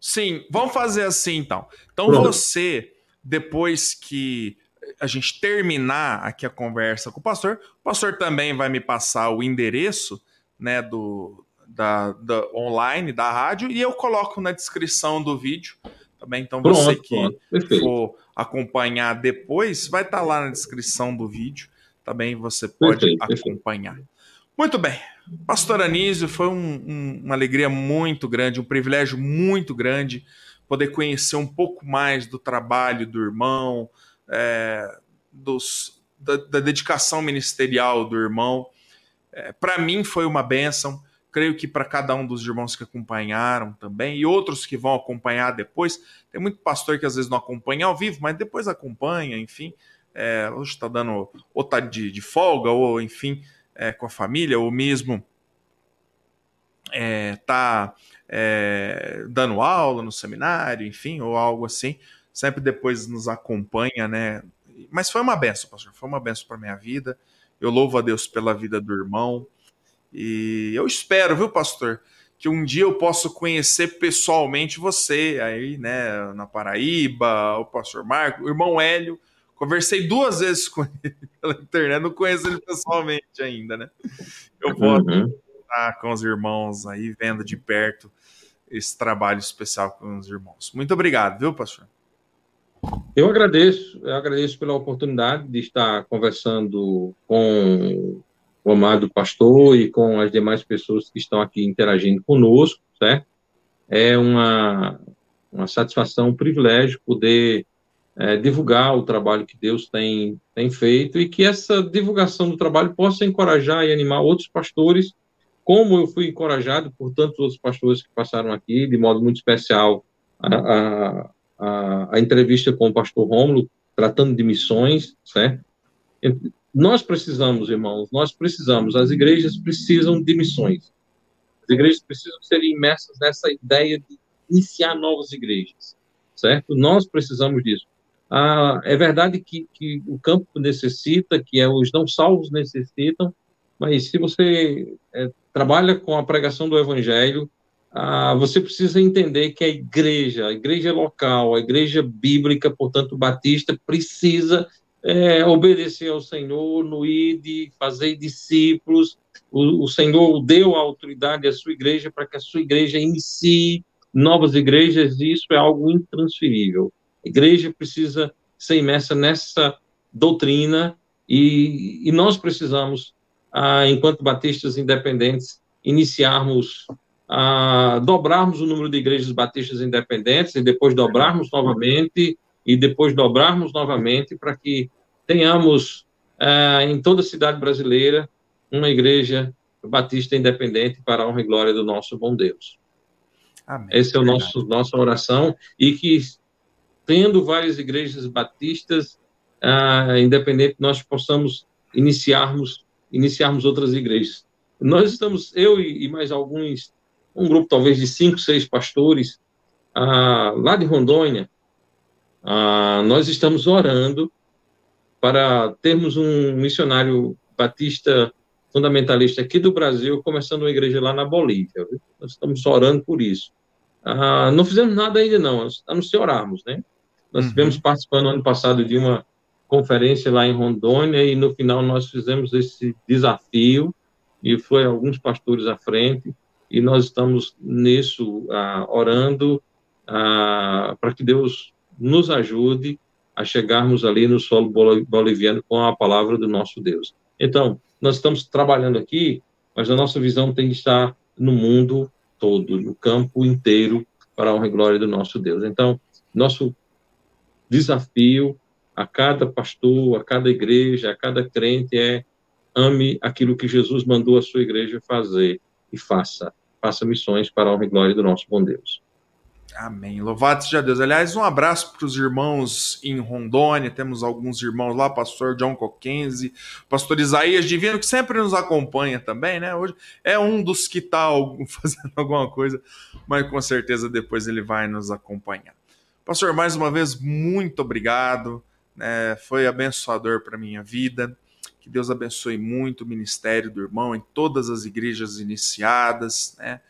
Sim, vamos fazer assim então. Então Pronto. você, depois que a gente terminar aqui a conversa com o pastor, o pastor também vai me passar o endereço né, do, da, da online da rádio e eu coloco na descrição do vídeo também. Então pronto, você que pronto, for acompanhar depois, vai estar tá lá na descrição do vídeo. Também você pode perfeito, acompanhar. Perfeito. Muito bem. Pastor Anísio, foi um, um, uma alegria muito grande, um privilégio muito grande poder conhecer um pouco mais do trabalho do irmão, é, dos, da, da, dedicação ministerial do irmão. É, para mim foi uma bênção, creio que para cada um dos irmãos que acompanharam também, e outros que vão acompanhar depois. Tem muito pastor que às vezes não acompanha ao vivo, mas depois acompanha, enfim. É, hoje está dando ou tá de, de folga, ou enfim, é, com a família, ou mesmo é, tá é, dando aula no seminário, enfim, ou algo assim sempre depois nos acompanha, né? Mas foi uma benção, pastor, foi uma benção para minha vida. Eu louvo a Deus pela vida do irmão. E eu espero, viu, pastor, que um dia eu possa conhecer pessoalmente você aí, né, na Paraíba, o pastor Marco, o irmão Hélio. Conversei duas vezes com ele *laughs* pela internet, não conheço ele pessoalmente ainda, né? Eu posso uhum. estar com os irmãos aí, vendo de perto esse trabalho especial com os irmãos. Muito obrigado, viu, pastor? Eu agradeço, eu agradeço pela oportunidade de estar conversando com o amado pastor e com as demais pessoas que estão aqui interagindo conosco, certo? É uma, uma satisfação, um privilégio poder é, divulgar o trabalho que Deus tem, tem feito e que essa divulgação do trabalho possa encorajar e animar outros pastores, como eu fui encorajado por tantos outros pastores que passaram aqui, de modo muito especial a, a a, entrevista com o pastor Rômulo, tratando de missões, certo? Nós precisamos, irmãos, nós precisamos, as igrejas precisam de missões. As igrejas precisam ser imersas nessa ideia de iniciar novas igrejas, certo? Nós precisamos disso. Ah, é verdade que, que o campo necessita, que é, os não salvos necessitam, mas se você é, trabalha com a pregação do evangelho, ah, você precisa entender que a igreja, a igreja local, a igreja bíblica, portanto, batista, precisa é, obedecer ao Senhor no ID, fazer discípulos. O, o Senhor deu a autoridade à sua igreja para que a sua igreja inicie novas igrejas, e isso é algo intransferível. A igreja precisa ser imersa nessa doutrina e, e nós precisamos, ah, enquanto batistas independentes, iniciarmos a dobrarmos o número de igrejas batistas independentes e depois dobrarmos novamente e depois dobrarmos novamente para que tenhamos é, em toda a cidade brasileira uma igreja batista independente para a honra e glória do nosso bom Deus. Amém. Essa é o nosso nossa oração e que tendo várias igrejas batistas uh, independentes nós possamos iniciarmos iniciarmos outras igrejas. Nós estamos eu e, e mais alguns um grupo talvez de cinco, seis pastores, ah, lá de Rondônia, ah, nós estamos orando para termos um missionário batista fundamentalista aqui do Brasil, começando uma igreja lá na Bolívia. Nós estamos orando por isso. Ah, não fizemos nada ainda, não, a não ser orarmos, né? Nós uhum. tivemos participando ano passado de uma conferência lá em Rondônia e no final nós fizemos esse desafio e foi alguns pastores à frente e nós estamos nisso ah, orando ah, para que Deus nos ajude a chegarmos ali no solo boliviano com a palavra do nosso Deus. Então, nós estamos trabalhando aqui, mas a nossa visão tem que estar no mundo todo, no campo inteiro, para a honra e glória do nosso Deus. Então, nosso desafio a cada pastor, a cada igreja, a cada crente é ame aquilo que Jesus mandou a sua igreja fazer e faça. Faça missões para a honra e glória do nosso bom Deus. Amém. Louvado seja Deus. Aliás, um abraço para os irmãos em Rondônia. Temos alguns irmãos lá, pastor John Coquenzi, pastor Isaías Divino, que sempre nos acompanha também, né? Hoje é um dos que está *laughs* fazendo alguma coisa, mas com certeza depois ele vai nos acompanhar. Pastor, mais uma vez, muito obrigado. Né? Foi abençoador para minha vida. Que Deus abençoe muito o ministério do irmão em todas as igrejas iniciadas, né?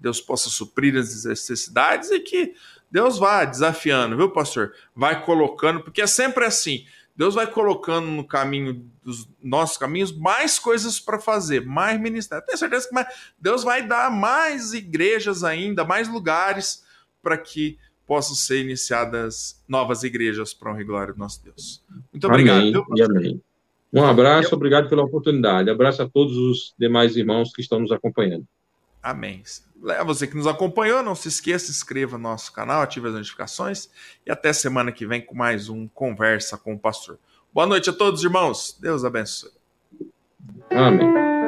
Deus possa suprir as necessidades e que Deus vá desafiando, viu, pastor? Vai colocando, porque é sempre assim. Deus vai colocando no caminho dos nossos caminhos mais coisas para fazer, mais ministério. Tenho certeza que Deus vai dar mais igrejas ainda, mais lugares para que possam ser iniciadas novas igrejas para o glória do nosso Deus. Muito obrigado. Amém, viu, amém. Um abraço, obrigado pela oportunidade. Abraço a todos os demais irmãos que estão nos acompanhando. Amém. A você que nos acompanhou, não se esqueça, inscreva no nosso canal, ative as notificações e até semana que vem com mais um Conversa com o Pastor. Boa noite a todos, irmãos. Deus abençoe. Amém.